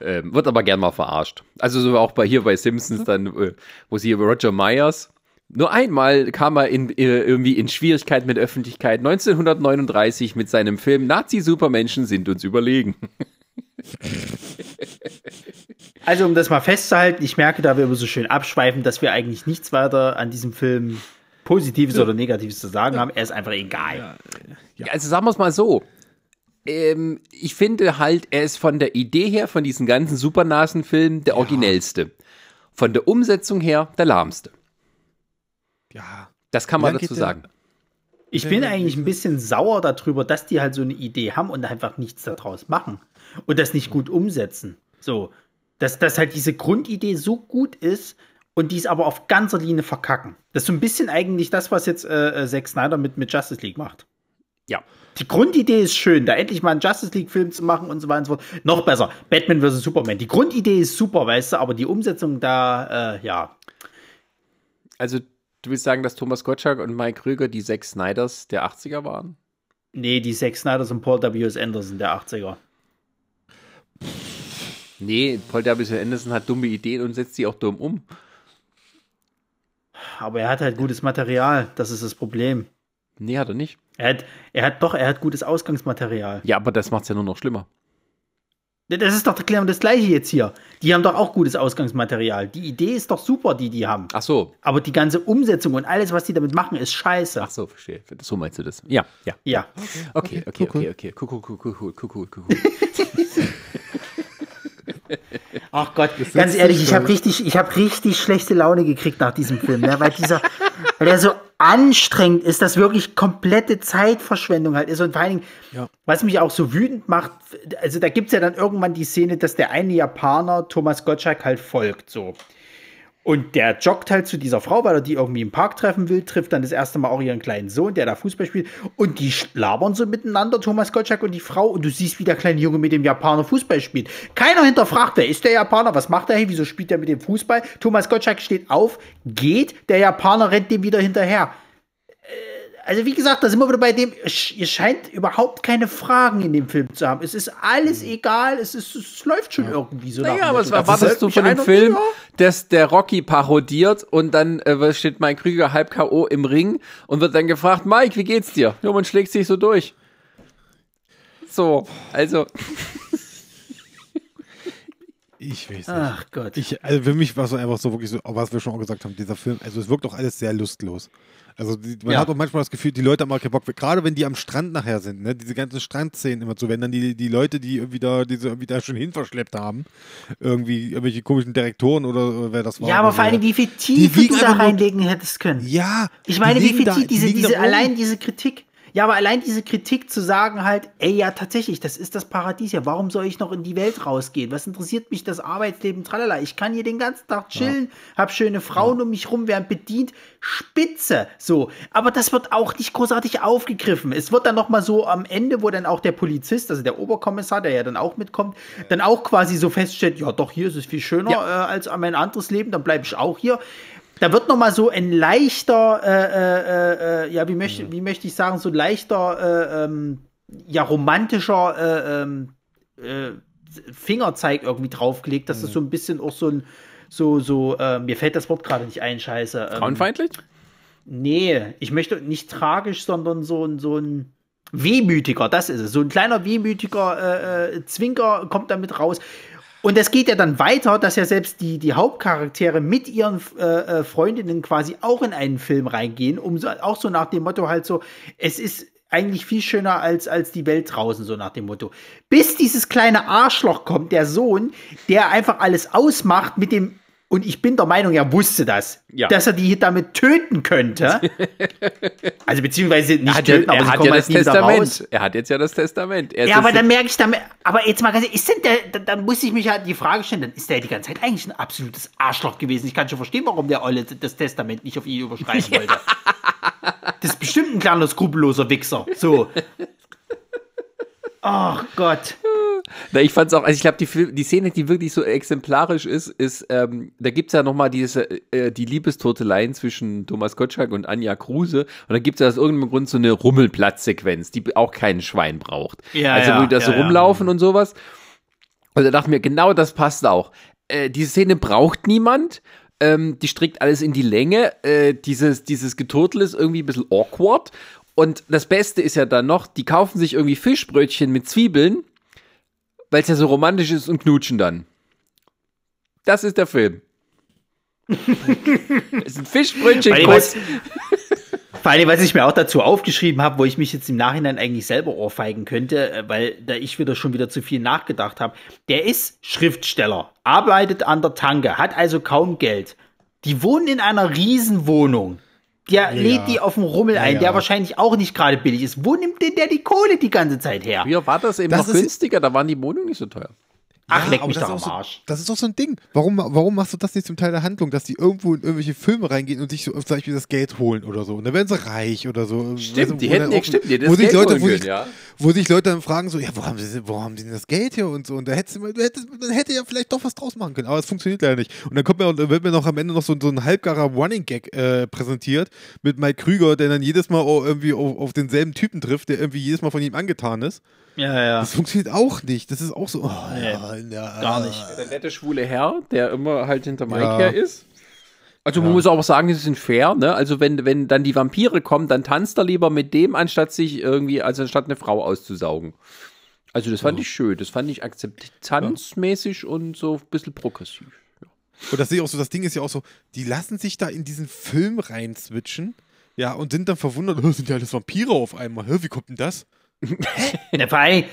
S2: Ähm, wird aber gern mal verarscht. Also so auch bei hier bei Simpsons dann, äh, wo sie Roger Myers nur einmal kam er in, äh, irgendwie in Schwierigkeiten mit Öffentlichkeit 1939 mit seinem Film Nazi-Supermenschen sind uns überlegen.
S4: Also, um das mal festzuhalten, ich merke, da wir immer so schön abschweifen, dass wir eigentlich nichts weiter an diesem Film Positives oder Negatives zu sagen haben. Er ist einfach egal.
S2: Ja. Also sagen wir es mal so. Ähm, ich finde halt, er ist von der Idee her, von diesen ganzen Supernasenfilmen, der originellste. Von der Umsetzung her, der lahmste.
S5: Ja.
S2: Das kann man dazu sagen.
S4: Ich bin eigentlich ein bisschen sauer darüber, dass die halt so eine Idee haben und einfach nichts daraus machen. Und das nicht gut umsetzen. So. Dass, dass halt diese Grundidee so gut ist und die es aber auf ganzer Linie verkacken. Das ist so ein bisschen eigentlich das, was jetzt äh, äh, Zack Snyder mit, mit Justice League macht.
S2: Ja.
S4: Die Grundidee ist schön, da endlich mal einen Justice League-Film zu machen und so weiter und so fort. Noch besser, Batman vs. Superman. Die Grundidee ist super, weißt du, aber die Umsetzung da, äh, ja.
S2: Also, du willst sagen, dass Thomas Gottschalk und Mike Krüger die sechs Snyders der 80er waren?
S4: Nee, die Zack Snyders und Paul W.S. Anderson der 80er.
S2: Nee, Paul W. Anderson hat dumme Ideen und setzt sie auch dumm um.
S4: Aber er hat halt gutes Material, das ist das Problem.
S2: Nee, hat er nicht.
S4: Er hat, er hat doch, er hat gutes Ausgangsmaterial.
S2: Ja, aber das macht es ja nur noch schlimmer.
S4: Das ist doch genau das Gleiche jetzt hier. Die haben doch auch gutes Ausgangsmaterial. Die Idee ist doch super, die die haben.
S2: Ach so.
S4: Aber die ganze Umsetzung und alles, was die damit machen, ist scheiße.
S2: Ach so, verstehe. So meinst du das? Ja, ja.
S4: Ja.
S2: Okay, okay, okay, okay. Cool, cool, cool, cool, cool, cool.
S4: Ach Gott, ganz ehrlich, ich habe richtig, ich habe richtig schlechte Laune gekriegt nach diesem Film, ne? weil dieser, weil der so anstrengend ist, dass wirklich komplette Zeitverschwendung halt ist und vor allen Dingen,
S5: Ja.
S4: was mich auch so wütend macht, also da gibt's ja dann irgendwann die Szene, dass der eine Japaner Thomas Gottschalk halt folgt, so. Und der joggt halt zu dieser Frau, weil er die irgendwie im Park treffen will, trifft dann das erste Mal auch ihren kleinen Sohn, der da Fußball spielt. Und die labern so miteinander, Thomas Gottschalk und die Frau. Und du siehst, wie der kleine Junge mit dem Japaner Fußball spielt. Keiner hinterfragt, wer ist der Japaner, was macht er hier, wieso spielt er mit dem Fußball? Thomas Gottschalk steht auf, geht, der Japaner rennt dem wieder hinterher. Also wie gesagt, da sind wir wieder bei dem, ihr scheint überhaupt keine Fragen in dem Film zu haben. Es ist alles egal, es, ist, es läuft schon irgendwie so.
S2: Naja, aber was erwartest du von dem Film,
S4: ja.
S2: dass der Rocky parodiert und dann äh, steht Mike Krüger halb K.O. im Ring und wird dann gefragt, Mike, wie geht's dir? Ja, man schlägt sich so durch. So, also,
S5: Ich weiß nicht.
S4: Ach Gott.
S5: Ich, also für mich war es so einfach so wirklich so, was wir schon auch gesagt haben, dieser Film, also es wirkt doch alles sehr lustlos. Also die, man
S4: Ja.
S5: hat auch manchmal das Gefühl, die Leute haben auch keinen Bock, gerade wenn die am Strand nachher sind, ne, diese ganzen Strandszenen immer so, wenn dann die, die Leute, die irgendwie da, diese irgendwie da schon hin verschleppt haben, irgendwie irgendwelche komischen Direktoren oder, oder wer das war.
S4: ja, aber vor allem, wie viel Tiefe du da reinlegen hättest können.
S5: Ja,
S4: Ich meine, wie viel
S5: da-
S4: diese, diese, allein diese Kritik. Ja, aber allein diese Kritik zu sagen halt, ey, ja, tatsächlich, das ist das Paradies hier. Warum soll ich noch in die Welt rausgehen? Was interessiert mich das Arbeitsleben? Tralala. Ich kann hier den ganzen Tag chillen, hab schöne Frauen um mich rum, werden bedient. Spitze. So. Aber das wird auch nicht großartig aufgegriffen. Es wird dann nochmal so am Ende, wo dann auch der Polizist, also der Oberkommissar, der ja dann auch mitkommt, dann auch quasi so feststellt, ja, doch, hier ist es viel schöner äh, als mein anderes Leben, dann bleibe ich auch hier. Da wird noch mal so ein leichter, äh, äh, äh, ja, wie möchte, wie möchte ich sagen, so leichter, äh, ähm, ja, romantischer äh, ähm, äh, Fingerzeig irgendwie draufgelegt, dass es so ein bisschen auch so ein, so, so, äh, mir fällt das Wort gerade nicht ein, scheiße. Ähm,
S2: Frauenfeindlich?
S4: Nee, ich möchte nicht tragisch, sondern so ein, so ein wehmütiger, das ist es. So ein kleiner wehmütiger äh, äh, Zwinker kommt damit raus. Und es geht ja dann weiter, dass ja selbst die, die Hauptcharaktere mit ihren äh, äh, Freundinnen quasi auch in einen Film reingehen, um so, auch so nach dem Motto halt so, es ist eigentlich viel schöner als, als die Welt draußen, so nach dem Motto. Bis dieses kleine Arschloch kommt, der Sohn, der einfach alles ausmacht mit dem, und ich bin der Meinung, er wusste das,
S2: Ja.
S4: dass er die damit töten könnte. also beziehungsweise nicht
S2: Er hat ja,
S4: töten, aber
S2: er
S4: sie
S2: hat ja
S4: halt
S2: das. Testament. Er hat jetzt ja das Testament. Er
S4: Ja, aber dann merke ich damit, aber jetzt mal ganz ehrlich, ist denn der, dann, dann muss ich mich halt die Frage stellen, dann ist der die ganze Zeit eigentlich ein absolutes Arschloch gewesen. Ich kann schon verstehen, warum der Olle das Testament nicht auf ihn überschreiben wollte. Das ist bestimmt ein kleiner skrupelloser Wichser. So. Ach Gott.
S2: Na, ich fand's auch, also ich glaube, die, die Szene, die wirklich so exemplarisch ist, ist, ähm, da gibt's ja nochmal diese, äh, die Liebestoteleien zwischen Thomas Gottschalk und Anja Kruse. Und da gibt's ja aus irgendeinem Grund so eine Rummelplatzsequenz, die auch kein Schwein braucht.
S4: Ja,
S2: also, wo
S4: ja,
S2: die da so
S4: ja, ja.
S2: rumlaufen und sowas. Und da dachte ich mir, genau das passt auch. Äh, diese Szene braucht niemand. Ähm, die strickt alles in die Länge. Äh, dieses, dieses Geturtel ist irgendwie ein bisschen awkward. Und das Beste ist ja dann noch, die kaufen sich irgendwie Fischbrötchen mit Zwiebeln, weil es ja so romantisch ist und knutschen dann. Das ist der Film. es sind Fischbrötchen,
S4: was, vor allem, was ich mir auch dazu aufgeschrieben habe, wo ich mich jetzt im Nachhinein eigentlich selber ohrfeigen könnte, äh, weil da ich wieder schon wieder zu viel nachgedacht habe. Der ist Schriftsteller, arbeitet an der Tanke, hat also kaum Geld. Die wohnen in einer Riesenwohnung. Der lädt die auf dem Rummel ein,
S5: ja.
S4: der wahrscheinlich auch nicht gerade billig ist. Wo nimmt denn der die Kohle die ganze Zeit her?
S2: Früher war das eben
S5: Das
S2: noch günstiger, da waren die Wohnungen nicht so teuer.
S4: Ach, leck
S5: aber
S4: mich
S5: das
S4: doch am
S5: auch
S4: Arsch.
S5: So, das ist doch so ein Ding. Warum, warum machst du das nicht zum Teil der Handlung, dass die irgendwo in irgendwelche Filme reingehen und sich so zum Beispiel das Geld holen oder so? Und dann werden sie reich oder so.
S2: Stimmt,
S5: du,
S2: die
S5: wo
S2: hätten
S5: dann
S2: ja-
S5: auch-
S2: stimmt, die hätten
S5: wo
S2: das
S5: sich
S2: Geld
S5: Leute,
S2: holen
S5: wo,
S2: können,
S5: sich,
S2: ja.
S5: wo sich Leute dann fragen so, ja, wo haben sie, wo haben die denn das Geld hier und so? Und da hättest du, mal- du hättest, man hätte ja vielleicht doch was draus machen können, aber es funktioniert leider nicht. Und dann kommt mir, dann wird mir noch am Ende noch so, so ein halbgarer Running Gag äh, präsentiert mit Mike Krüger, der dann jedes Mal irgendwie auf, auf denselben Typen trifft, der irgendwie jedes Mal von ihm angetan ist.
S4: Ja, ja.
S5: Das funktioniert auch nicht. Das ist auch so. Oh, ja, ja,
S4: Gar nicht.
S2: Der nette schwule Herr, der immer halt hinter Mike
S5: Ja.
S2: her ist. Also man muss auch sagen, die sind fair, ne? Also wenn, wenn dann die Vampire kommen, dann tanzt er lieber mit dem, anstatt sich irgendwie, also anstatt eine Frau auszusaugen. Also das fand ich schön, das fand ich akzeptanzmäßig und so ein bisschen progressiv.
S5: Und das sehe ich auch so, das Ding ist ja auch so, die lassen sich da in diesen Film rein switchen, ja, und sind dann verwundert, "Hä, sind ja alles Vampire auf einmal, wie kommt denn das?
S4: Ja, vor allem,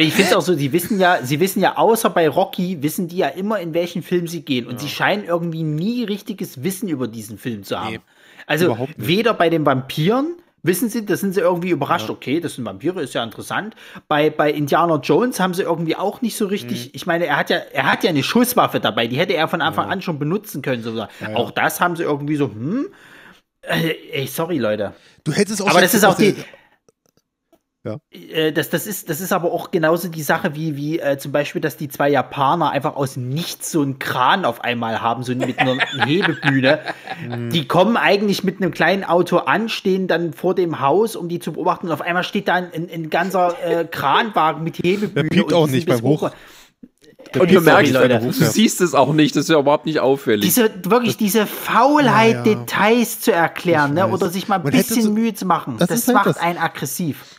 S4: ich finde auch so, die wissen ja, sie wissen ja, außer bei Rocky, wissen die ja immer, in welchen Film sie gehen. Und sie scheinen irgendwie nie richtiges Wissen über diesen Film zu haben.
S5: Nee,
S4: also weder bei den Vampiren, wissen sie, da sind sie irgendwie überrascht, okay, das sind Vampire, ist ja interessant. Bei, bei Indiana Jones haben sie irgendwie auch nicht so richtig,
S5: Mhm.
S4: ich meine, er hat ja, er hat ja eine Schusswaffe dabei, die hätte er von Anfang an schon benutzen können. So. Auch das haben sie irgendwie so, hm, äh, ey, sorry, Leute.
S5: Du hättest auch
S4: Aber das ist auch die.
S5: Ja.
S4: Äh, Das, das, ist, das ist aber auch genauso die Sache wie, wie äh, zum Beispiel, dass die zwei Japaner einfach aus nichts so einen Kran auf einmal haben, so mit einer Hebebühne. die kommen eigentlich mit einem kleinen Auto an, stehen dann vor dem Haus, um die zu beobachten. Und auf einmal steht da ein, ein, ein ganzer äh, Kranwagen mit Hebebühne.
S5: piept
S4: und
S5: auch nicht beim Hoch- Der
S2: Und du merkst,
S4: Leute.
S2: du siehst es auch nicht, das ist ja überhaupt nicht auffällig.
S4: Diese, wirklich diese Faulheit,
S5: Ja, ja.
S4: Details zu erklären, ne? oder sich mal ein
S5: Man
S4: bisschen
S5: so-
S4: Mühe zu machen.
S5: Das
S4: Das,
S5: halt
S4: macht
S5: das.
S4: einen aggressiv.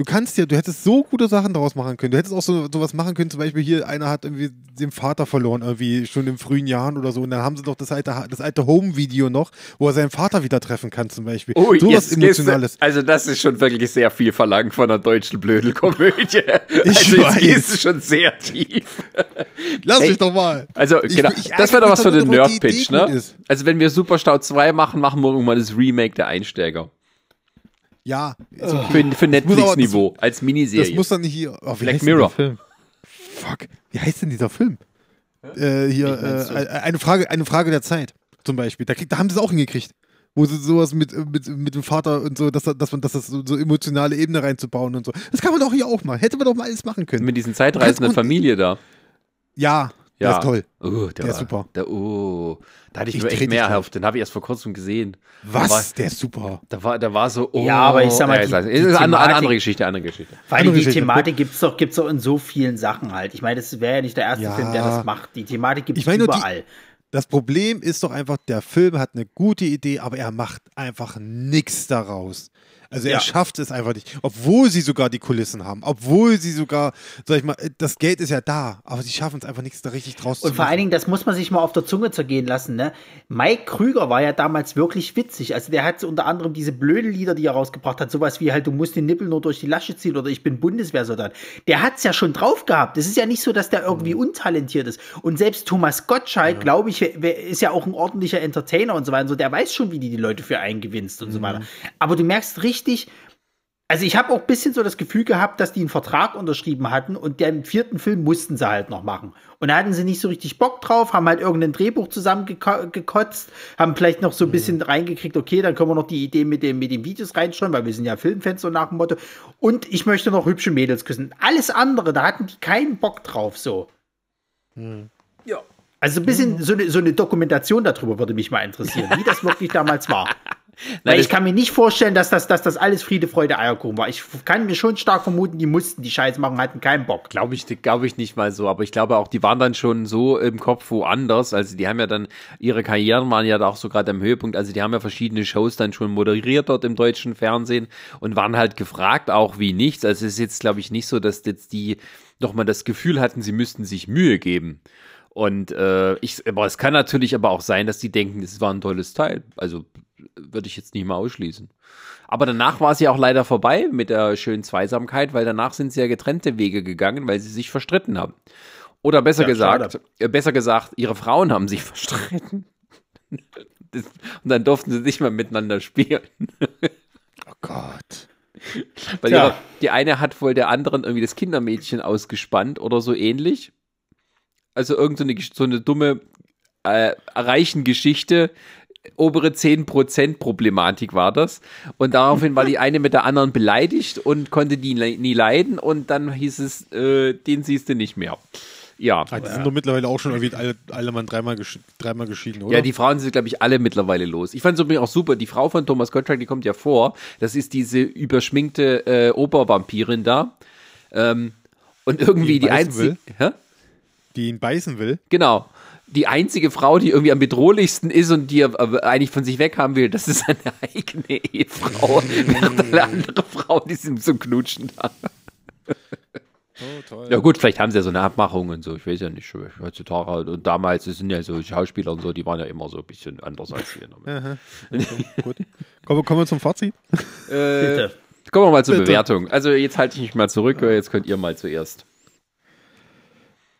S5: Du kannst ja, du hättest so gute Sachen daraus machen können. Du hättest auch so sowas machen können, zum Beispiel hier, einer hat irgendwie den Vater verloren, irgendwie schon in frühen Jahren oder so. Und dann haben sie doch das alte, das alte Home-Video noch, wo er seinen Vater wieder treffen kann, zum Beispiel.
S2: Oh,
S5: sowas
S2: jetzt gehst du-
S5: Emotionales.
S2: Also das ist schon wirklich sehr viel verlangt von einer deutschen Blödelkomödie.
S5: Ich
S2: also
S5: weiß.
S2: du schon sehr tief.
S5: Lass
S2: Ey,
S5: mich doch mal.
S2: Also
S5: Ich-
S2: genau,
S5: ich
S2: das wäre doch was für den Nerd-Pitch, ne?
S5: ist.
S2: Also wenn wir Superstau 2 machen, machen wir irgendwann das Remake der Einsteiger.
S5: Ja,
S2: Für, für
S5: aber-
S2: Netflix-Niveau, als
S5: das
S2: Miniserie.
S5: muss dann nicht hier. Oh,
S2: Black Mirror.
S5: Film? Fuck. Wie heißt denn dieser Film? Äh, hier, äh, eine, Frage, eine Frage der Zeit, zum Beispiel. Da, da haben sie es auch hingekriegt. Wo sie sowas mit, mit, mit dem Vater und so, dass, dass man dass das so, so emotionale Ebene reinzubauen und so. Das kann man doch hier auch mal. Hätte man doch mal alles machen können.
S2: Mit diesen zeitreisenden Familie da.
S5: Ja,
S2: Ja.
S5: der ist toll.
S2: Oh, der,
S5: Der
S2: war,
S5: ist super.
S2: Der, oh, da hatte ich,
S5: Ich
S2: nur echt mehr auf. Den habe ich erst vor kurzem gesehen.
S5: Was?
S2: War,
S5: der ist super.
S2: da war, da war so, oh.
S4: Ja, aber ich sag mal,
S2: ja,
S4: die-
S2: ist eine, eine andere Geschichte, andere Geschichte.
S4: Vor allem die. Thematik gibt es doch, gibt's doch in so vielen Sachen halt. Ich meine, das wäre ja nicht der erste
S5: Ja.
S4: Film, der das macht. Die Thematik gibt es überall.
S5: Das Problem ist doch einfach, der Film hat eine gute Idee, aber er macht einfach nichts daraus. Also er
S4: Ja.
S5: schafft es einfach nicht. Obwohl sie sogar die Kulissen haben, obwohl sie sogar, sag ich mal, das Geld ist ja da, aber sie schaffen es einfach nichts da richtig draus
S4: Und vor allen. Dingen, das muss man sich mal auf der Zunge zergehen lassen, ne? Mike Krüger war ja damals wirklich witzig. Also der hat unter anderem diese blöden Lieder, die er rausgebracht hat, sowas wie halt, du musst den Nippel nur durch die Lasche ziehen oder ich bin Bundeswehrsoldat. Der hat's ja schon drauf gehabt. Es ist ja nicht so, dass der irgendwie
S5: Mhm.
S4: untalentiert ist. Und selbst Thomas Gottschalk, glaube ich, ist ja auch ein ordentlicher Entertainer und so weiter. Und so, der weiß schon, wie die die Leute für einen gewinnst und
S5: Mhm.
S4: so weiter. Aber du merkst richtig, also ich habe auch ein bisschen so das Gefühl gehabt, dass die einen Vertrag unterschrieben hatten und den vierten Film mussten sie halt noch machen. Und da hatten sie nicht so richtig Bock drauf, haben halt irgendein Drehbuch zusammengekotzt, haben vielleicht noch so ein bisschen reingekriegt, okay, dann können wir noch die Idee mit, dem, mit den Videos reinschreiben, weil wir sind ja Filmfans so nach dem Motto. Und ich möchte noch hübsche Mädels küssen. Alles andere, da hatten die keinen Bock drauf so.
S2: Ja.
S4: Also so ein bisschen so, eine, so eine Dokumentation darüber würde mich mal interessieren, wie das wirklich damals war. Weil
S2: das-
S4: ich kann mir nicht vorstellen, dass das, dass das alles Friede, Freude, Eierkuchen war. Ich kann mir schon stark vermuten, die mussten die Scheiße machen, hatten keinen Bock.
S2: Glaube ich, glaube ich nicht mal so, aber ich glaube auch, die waren dann schon so im Kopf woanders. Also die haben ja dann, ihre Karrieren waren ja da auch so gerade am Höhepunkt. Also die haben ja verschiedene Shows dann schon moderiert dort im deutschen Fernsehen und waren halt gefragt, auch wie nichts. Also es ist jetzt, glaube ich, nicht so, dass jetzt die nochmal das Gefühl hatten, sie müssten sich Mühe geben. Und äh, ich, aber es kann natürlich aber auch sein, dass die denken, das war ein tolles Teil. Also würde ich jetzt nicht mal ausschließen. Aber danach war es ja auch leider vorbei mit der schönen Zweisamkeit, weil danach sind sie ja getrennte Wege gegangen, weil sie sich verstritten haben. Oder besser
S4: Ja,
S2: gesagt, äh, besser gesagt, ihre Frauen haben sich verstritten. Das, und dann durften sie nicht mehr miteinander spielen.
S5: Oh Gott.
S2: Weil ihre, die eine hat wohl der anderen irgendwie das Kindermädchen ausgespannt oder so ähnlich. Also irgend so so eine dumme äh, reichen Geschichte. Obere 10% Problematik war das. Und daraufhin war die eine mit der anderen beleidigt und konnte die nie leiden. Und dann hieß es, äh, den siehst du nicht mehr. Ja.
S5: Ah, die sind doch mittlerweile auch schon irgendwie alle, alle Mann dreimal, gesch dreimal geschieden, oder?
S2: Ja, die Frauen sind, glaube ich, alle mittlerweile los. Ich fand es übrigens auch super. Die Frau von Thomas Gottschalk, die kommt ja vor. Das ist diese überschminkte äh, Obervampirin da. Ähm, und irgendwie
S5: Die
S2: die, einzige.
S5: Die ihn beißen will.
S2: Genau. Die einzige Frau, die irgendwie am bedrohlichsten ist und die er äh, eigentlich von sich weg haben will, das ist seine eigene Ehefrau. Während alle andere Frauen, die sind zum Knutschen da.
S5: Oh, toll.
S2: Ja gut, vielleicht haben sie ja so eine Abmachung und so, ich weiß ja nicht, heutzutage und damals, das sind ja so Schauspieler und so, die waren ja immer so ein bisschen anders als wir.
S5: Gut. Kommen, kommen wir zum Fazit.
S2: Äh,
S4: Bitte.
S2: kommen wir mal zur
S5: Bitte.
S2: Bewertung. Also jetzt halte ich mich mal zurück, jetzt könnt ihr mal zuerst.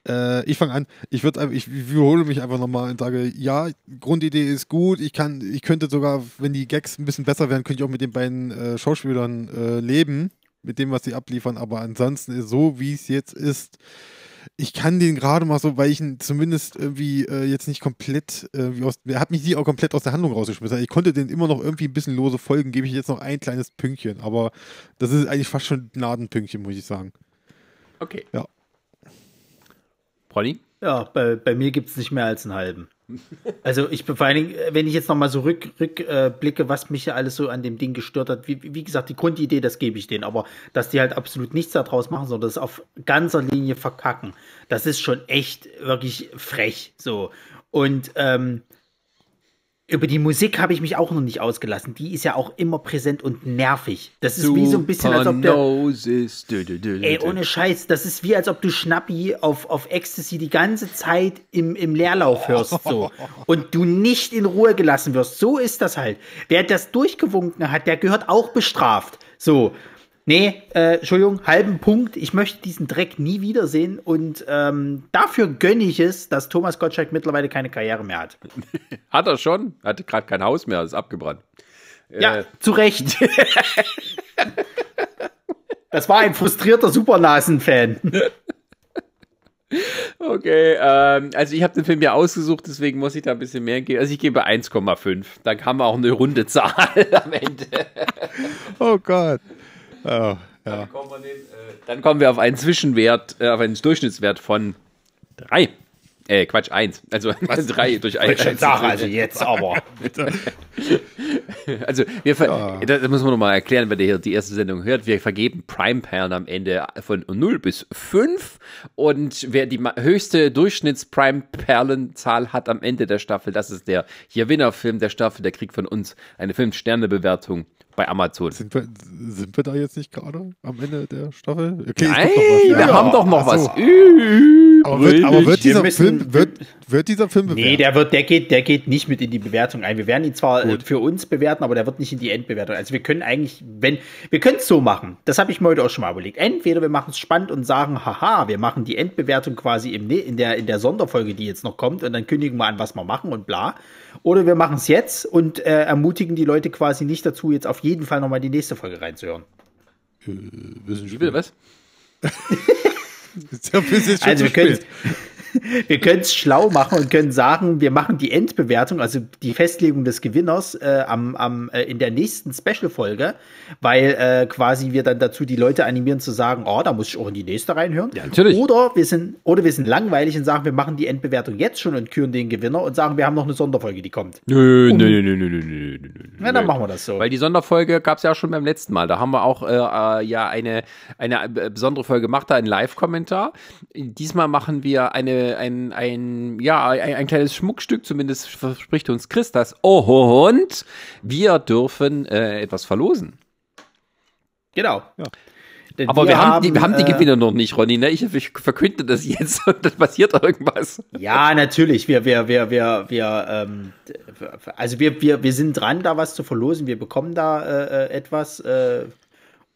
S5: Äh, ich fange an. Ich würde ich wiederhole mich einfach nochmal und sage, ja, Grundidee ist gut. Ich kann, ich könnte sogar, wenn die Gags ein bisschen besser wären, könnte ich auch mit den beiden äh, Schauspielern äh, leben, mit dem, was sie abliefern. Aber ansonsten ist so, wie es jetzt ist. Ich kann den gerade mal so, weil ich ihn zumindest irgendwie äh, jetzt nicht komplett, irgendwie aus, er hat mich nie auch komplett aus der Handlung rausgeschmissen. Ich konnte den immer noch irgendwie ein bisschen lose folgen, gebe ich jetzt noch ein kleines Pünktchen. Aber das ist eigentlich fast schon ein Gnadenpünktchen, muss ich sagen.
S2: Okay.
S5: Ja.
S2: Ronny?
S4: Ja, bei, bei mir gibt es nicht mehr als einen halben. Also ich vor allen Dingen, wenn ich jetzt nochmal so rückblicke, rück, äh, was mich ja alles so an dem Ding gestört hat, wie, wie gesagt, die Grundidee, das gebe ich denen, aber dass die halt absolut nichts daraus machen, sondern das auf ganzer Linie verkacken, das ist schon echt wirklich frech so. Und ähm, Über die Musik habe ich mich auch noch nicht ausgelassen. Die ist ja auch immer präsent und nervig. Das ist wie so ein bisschen, als ob der.
S2: Noses. Dü,
S4: Ey, ohne Scheiß, das ist wie, als ob du Schnappi auf, auf Ecstasy die ganze Zeit im, im Leerlauf hörst, so. Und du nicht in Ruhe gelassen wirst. So ist das halt. Wer das durchgewunken hat, der gehört auch bestraft. So. Nee, äh, Entschuldigung, halben Punkt. Ich möchte diesen Dreck nie wiedersehen und ähm, dafür gönne ich es, dass Thomas Gottschalk mittlerweile keine Karriere mehr hat.
S2: Hat er schon? Hatte gerade kein Haus mehr, ist abgebrannt.
S4: Ja,
S2: Äh,
S4: zu Recht. das war ein frustrierter Supernasen-Fan.
S2: Okay, ähm, also ich habe den Film ja ausgesucht, deswegen muss ich da ein bisschen mehr geben. Also ich gebe 1,5. Dann haben wir auch eine runde Zahl am Ende.
S5: Oh Gott. Oh, ja.
S2: Dann kommen wir auf einen Zwischenwert, äh, auf einen Durchschnittswert von 3. Äh, Quatsch, 1. Also 3 durch 1.
S4: Sag also jetzt aber.
S2: Also, wir ver das muss man nochmal erklären, wenn der hier die erste Sendung hört. Wir vergeben Prime-Perlen am Ende von 0 bis 5. Und wer die höchste Durchschnitts-Prime-Perlenzahl hat am Ende der Staffel, das ist der Gewinnerfilm der Staffel. Der kriegt von uns eine 5-Sterne-Bewertung bei Amazon.
S5: Sind, wir, sind wir da jetzt nicht gerade am Ende der Staffel? Okay,
S2: Nein, wir
S5: Ja.
S2: haben doch noch
S5: Ach so.
S2: was übrig.
S5: Aber wird, aber wird
S4: Wir
S5: dieser
S4: müssen-
S5: Film, wird, wird dieser Film bewertet?
S4: Nee, der wird, der geht, der geht nicht mit in die Bewertung ein. Wir werden ihn zwar äh, für uns bewerten, aber der wird nicht in die Endbewertung. Also wir können eigentlich, wenn, wir können es so machen. Das habe ich mir heute auch schon mal überlegt. Entweder wir machen es spannend und sagen, haha, wir machen die Endbewertung quasi im, Ne- in der, in der Sonderfolge, die jetzt noch kommt, und dann kündigen wir an, was wir machen und bla. Oder wir machen es jetzt und äh, ermutigen die Leute quasi nicht dazu, jetzt auf jeden Fall nochmal die nächste Folge reinzuhören.
S5: Wissen
S2: Wie bitte, was?
S5: Ja
S4: Also wir können. wir können es schlau machen und können sagen, wir machen die Endbewertung, also die Festlegung des Gewinners äh, am, am, äh, in der nächsten Special-Folge, weil äh, quasi wir dann dazu die Leute animieren zu sagen, oh, da muss ich auch in die nächste reinhören.
S2: Ja, natürlich.
S4: Oder wir sind, oder wir sind langweilig und sagen, wir machen die Endbewertung jetzt schon und küren den Gewinner und sagen, wir haben noch eine Sonderfolge, die kommt.
S2: Nö, nö, nö, nö, nö, nö, nö, nö.
S4: Na, dann machen wir das so.
S2: Weil die Sonderfolge gab es ja auch schon beim letzten Mal. Da haben wir auch äh, äh, ja eine, eine äh, besondere Folge gemacht, da einen Live-Kommentar. Diesmal machen wir eine, ein, ein, ja, ein, ein kleines Schmuckstück, zumindest verspricht uns Chris das. Oh, und wir dürfen äh, etwas verlosen.
S4: Genau. Denn
S2: Aber wir, haben, die, wir haben die
S4: äh,
S2: Gewinner noch nicht, Ronny. Ne? Ich, ich verkünde das jetzt und dann passiert irgendwas.
S4: Ja, natürlich. Wir, wir, wir, wir, wir, ähm, also wir, wir, wir sind dran, da was zu verlosen. Wir bekommen da äh, äh, etwas. Äh,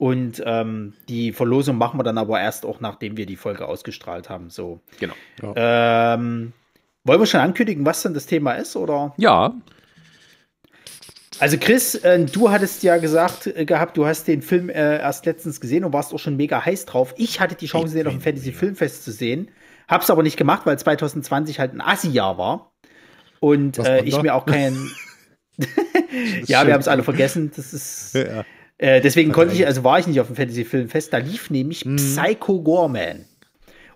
S4: und ähm, die Verlosung machen wir dann aber erst auch, nachdem wir die Folge ausgestrahlt haben. So.
S2: Genau.
S4: Ähm, wollen wir schon ankündigen, was denn das Thema ist? Oder?
S2: Ja,
S4: Also Chris, äh, du hattest ja gesagt äh, gehabt, du hast den Film äh, erst letztens gesehen und warst auch schon mega heiß drauf. Ich hatte die Chance, den auf dem Fantasy Filmfest zu sehen, hab's aber nicht gemacht, weil 2020 halt ein Assi-Jahr war und
S5: Was
S4: äh, ich mir auch kein ja, wir haben es alle vergessen. Das ist
S5: Ja.
S4: Äh, deswegen konnte ich, also war ich nicht auf dem Fantasy Filmfest. Da lief nämlich Psycho Gorman.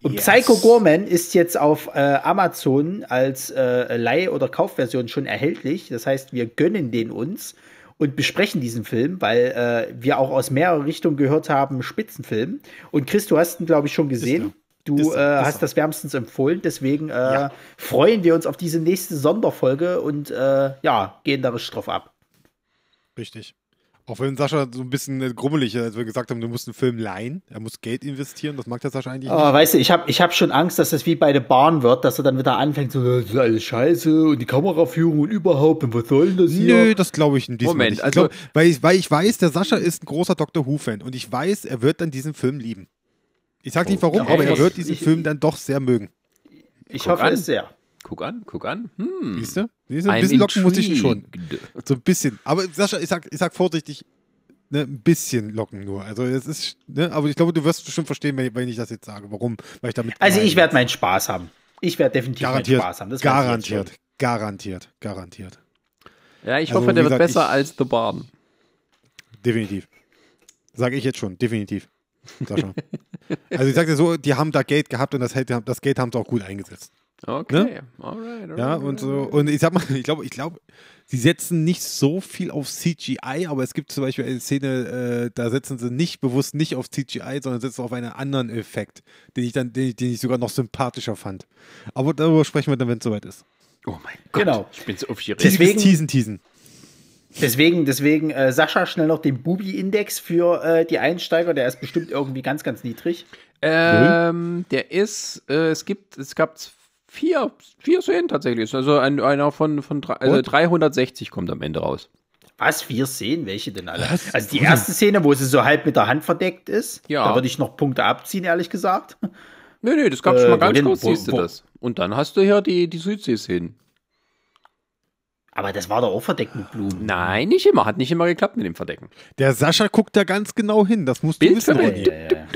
S4: Und
S5: Yes.
S4: Psycho Gorman ist jetzt auf äh, Amazon als äh, Leih- oder Kaufversion schon erhältlich. Das heißt, wir gönnen den uns und besprechen diesen Film, weil äh, wir auch aus mehreren Richtungen gehört haben, Spitzenfilm. Und Chris, du hast ihn, glaube ich, schon gesehen. Du
S5: Ist er,
S4: äh,
S5: ist
S4: hast das wärmstens empfohlen. Deswegen äh, freuen wir uns auf diese nächste Sonderfolge und ja, gehen da richtig drauf ab.
S5: Richtig. Auch wenn Sascha so ein bisschen äh, grummelig ist, als wir gesagt haben, du musst einen Film leihen, er muss Geld investieren, das mag der Sascha eigentlich
S4: Aber weißt du, ich habe ich hab schon Angst, dass das wie bei der Bahn wird, dass er dann wieder anfängt, so, das ist alles scheiße und die Kameraführung und überhaupt, und was soll denn das
S5: nicht.
S4: hier?
S5: Nö, das glaube ich diesmal
S2: Moment,
S5: nicht. Ich
S2: also-
S5: glaub, weil, ich, weil ich weiß, der Sascha ist ein großer Doctor Who-Fan und ich weiß, er wird dann diesen Film lieben. Ich sag nicht warum,
S4: Okay.
S5: aber er wird diesen
S4: Ich-
S5: Film dann doch sehr mögen.
S4: ich
S2: guck
S4: hoffe
S2: an.
S4: es sehr.
S2: Guck an, guck an. Hm.
S5: Siehst du? Siehst du? Ein
S2: I'm
S5: bisschen locken muss ich ihn schon. So ein bisschen. Aber Sascha, ich sag, ich sag vorsichtig, ne, ein bisschen locken nur. Also es ist, ne, aber ich glaube, du wirst bestimmt verstehen, wenn, wenn ich das jetzt sage. Warum? Weil ich damit.
S4: Also ich werde meinen Spaß haben. Ich werde definitiv
S5: garantiert,
S4: meinen Spaß haben. Das
S5: garantiert, garantiert, garantiert.
S2: Ja, ich
S5: Also,
S2: hoffe, der
S5: wie
S2: wird
S5: gesagt,
S2: besser
S5: ich-
S2: als The Barn.
S5: Definitiv. Sage ich jetzt schon, definitiv. Sascha. also ich sag dir so, die haben da Geld gehabt und das, das Geld haben sie auch gut eingesetzt.
S2: Okay, alright, alright.
S5: Ja, und so, und ich sag mal, ich glaube, ich glaube, sie setzen nicht so viel auf CGI, aber es gibt zum Beispiel eine Szene, äh, da setzen sie nicht bewusst nicht auf CGI, sondern setzen auf einen anderen Effekt, den ich dann, den ich, den ich sogar noch sympathischer fand. Aber darüber sprechen wir dann, wenn es soweit ist.
S2: Oh mein Gott.
S4: Genau.
S2: Ich bin so aufgeregt.
S4: Deswegen-
S5: Teasen, teasen.
S4: Deswegen, deswegen äh, Sascha, schnell noch den Bubi-Index für äh, die Einsteiger. Der ist bestimmt irgendwie ganz, ganz niedrig.
S2: Ähm, der ist, äh, es gibt, es gab vier, vier Szenen tatsächlich. Also ein, einer von, von drei, also
S5: What?
S2: 360 kommt am Ende raus.
S4: Was? Wir sehen welche denn alle?
S5: Was?
S4: Also die erste Szene, wo sie so halb mit der Hand verdeckt ist,
S2: Ja.
S4: da würde ich noch Punkte abziehen, ehrlich gesagt.
S2: Nee, nee, das gab
S4: Äh,
S2: schon mal
S4: wo
S2: ganz
S4: denn?
S2: kurz,
S4: Wo-
S2: siehst du
S4: wo-
S2: das. Und dann hast du hier die, die Südsee-Szenen.
S4: Aber das war doch auch verdeckt mit Blumen.
S2: Nein, nicht immer. Hat nicht immer geklappt mit dem Verdecken.
S5: Der Sascha guckt da ganz genau hin. Das musst du
S2: Bild
S5: wissen,
S2: für.
S4: Ja, ja, ja.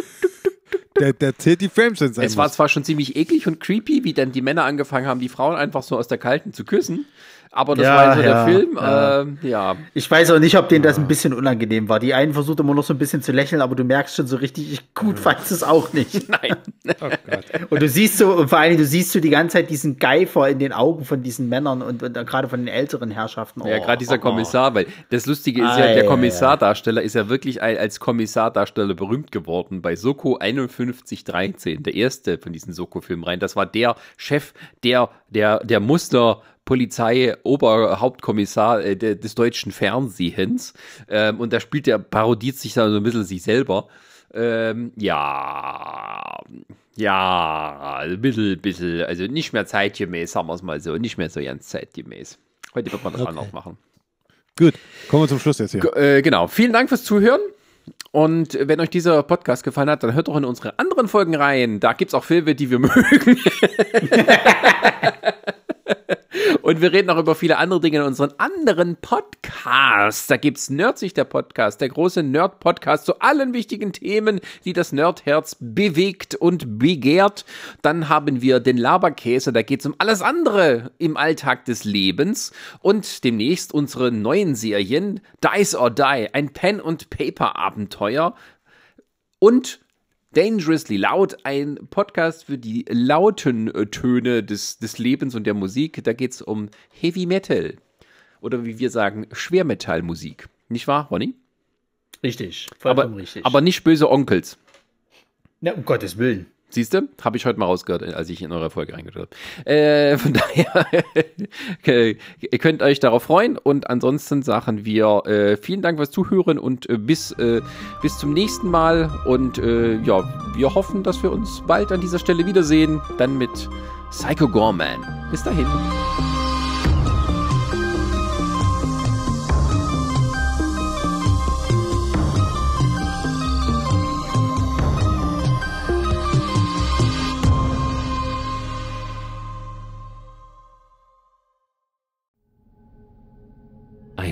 S5: Der, der zählt die Frames in seinem
S2: Es war zwar schon ziemlich eklig und creepy, wie dann die Männer angefangen haben, die Frauen einfach so aus der Kalten zu küssen. Aber das
S4: Ja,
S2: war so
S4: ja,
S2: der Film.
S4: ja.
S2: Ähm, ja.
S4: Ich weiß auch nicht, ob denen das ein bisschen unangenehm war. Die einen versucht immer noch so ein bisschen zu lächeln, aber du merkst schon so richtig, ich gut fand es auch nicht.
S2: Nein.
S5: Oh Gott.
S4: Und du siehst so, und vor allen Dingen, du siehst so die ganze Zeit diesen Geifer in den Augen von diesen Männern und, und gerade von den älteren Herrschaften.
S2: Ja,
S4: Oh,
S2: gerade dieser
S4: oh, oh.
S2: Kommissar, weil das Lustige ist
S4: Ah,
S2: ja,
S4: ja,
S2: der
S4: ja,
S2: Kommissardarsteller ist ja wirklich ein, als Kommissardarsteller berühmt geworden bei Soko 5113, der erste von diesen Soko-Filmen rein. Das war der Chef der, der, der Muster. Polizei, Oberhauptkommissar äh, de, des deutschen Fernsehens. Ähm, und da spielt der, parodiert sich da so ein bisschen sich selber. Ähm, ja, ja, ein bisschen, bisschen, also nicht mehr zeitgemäß, sagen wir es mal so, nicht mehr so ganz zeitgemäß. Heute wird man das
S5: Okay.
S2: anders machen.
S5: Gut, kommen wir zum Schluss jetzt hier.
S2: G- Äh, genau. Vielen Dank fürs Zuhören. Und wenn euch dieser Podcast gefallen hat, dann hört doch in unsere anderen Folgen rein. Da gibt es auch Filme, die wir mögen. Und wir reden auch über viele andere Dinge in unseren anderen Podcasts. Da gibt's Nerdsich, der Podcast, der große Nerd-Podcast zu allen wichtigen Themen, die das Nerdherz bewegt und begehrt. Dann haben wir den Laberkäse, da geht's um alles andere im Alltag des Lebens. Und demnächst unsere neuen Serien Dice or Die, ein Pen-and-Paper-Abenteuer. Und Dangerously Loud, ein Podcast für die lauten äh, Töne des, des Lebens und der Musik. Da geht es um Heavy Metal. Oder wie wir sagen, Schwermetallmusik. Nicht wahr, Ronny?
S4: Richtig,
S2: Aber,
S4: vollkommen richtig.
S2: aber nicht böse Onkels.
S4: Na, um Gottes Willen.
S2: Siehst du? Habe ich heute mal rausgehört, als ich in eure Folge reingehört habe. Äh, von daher, okay, ihr könnt euch darauf freuen. Und ansonsten sagen wir äh, vielen Dank fürs Zuhören und äh, bis, äh, bis zum nächsten Mal. Und äh, ja, wir hoffen, dass wir uns bald an dieser Stelle wiedersehen. Dann mit Psycho Gorman. Bis dahin.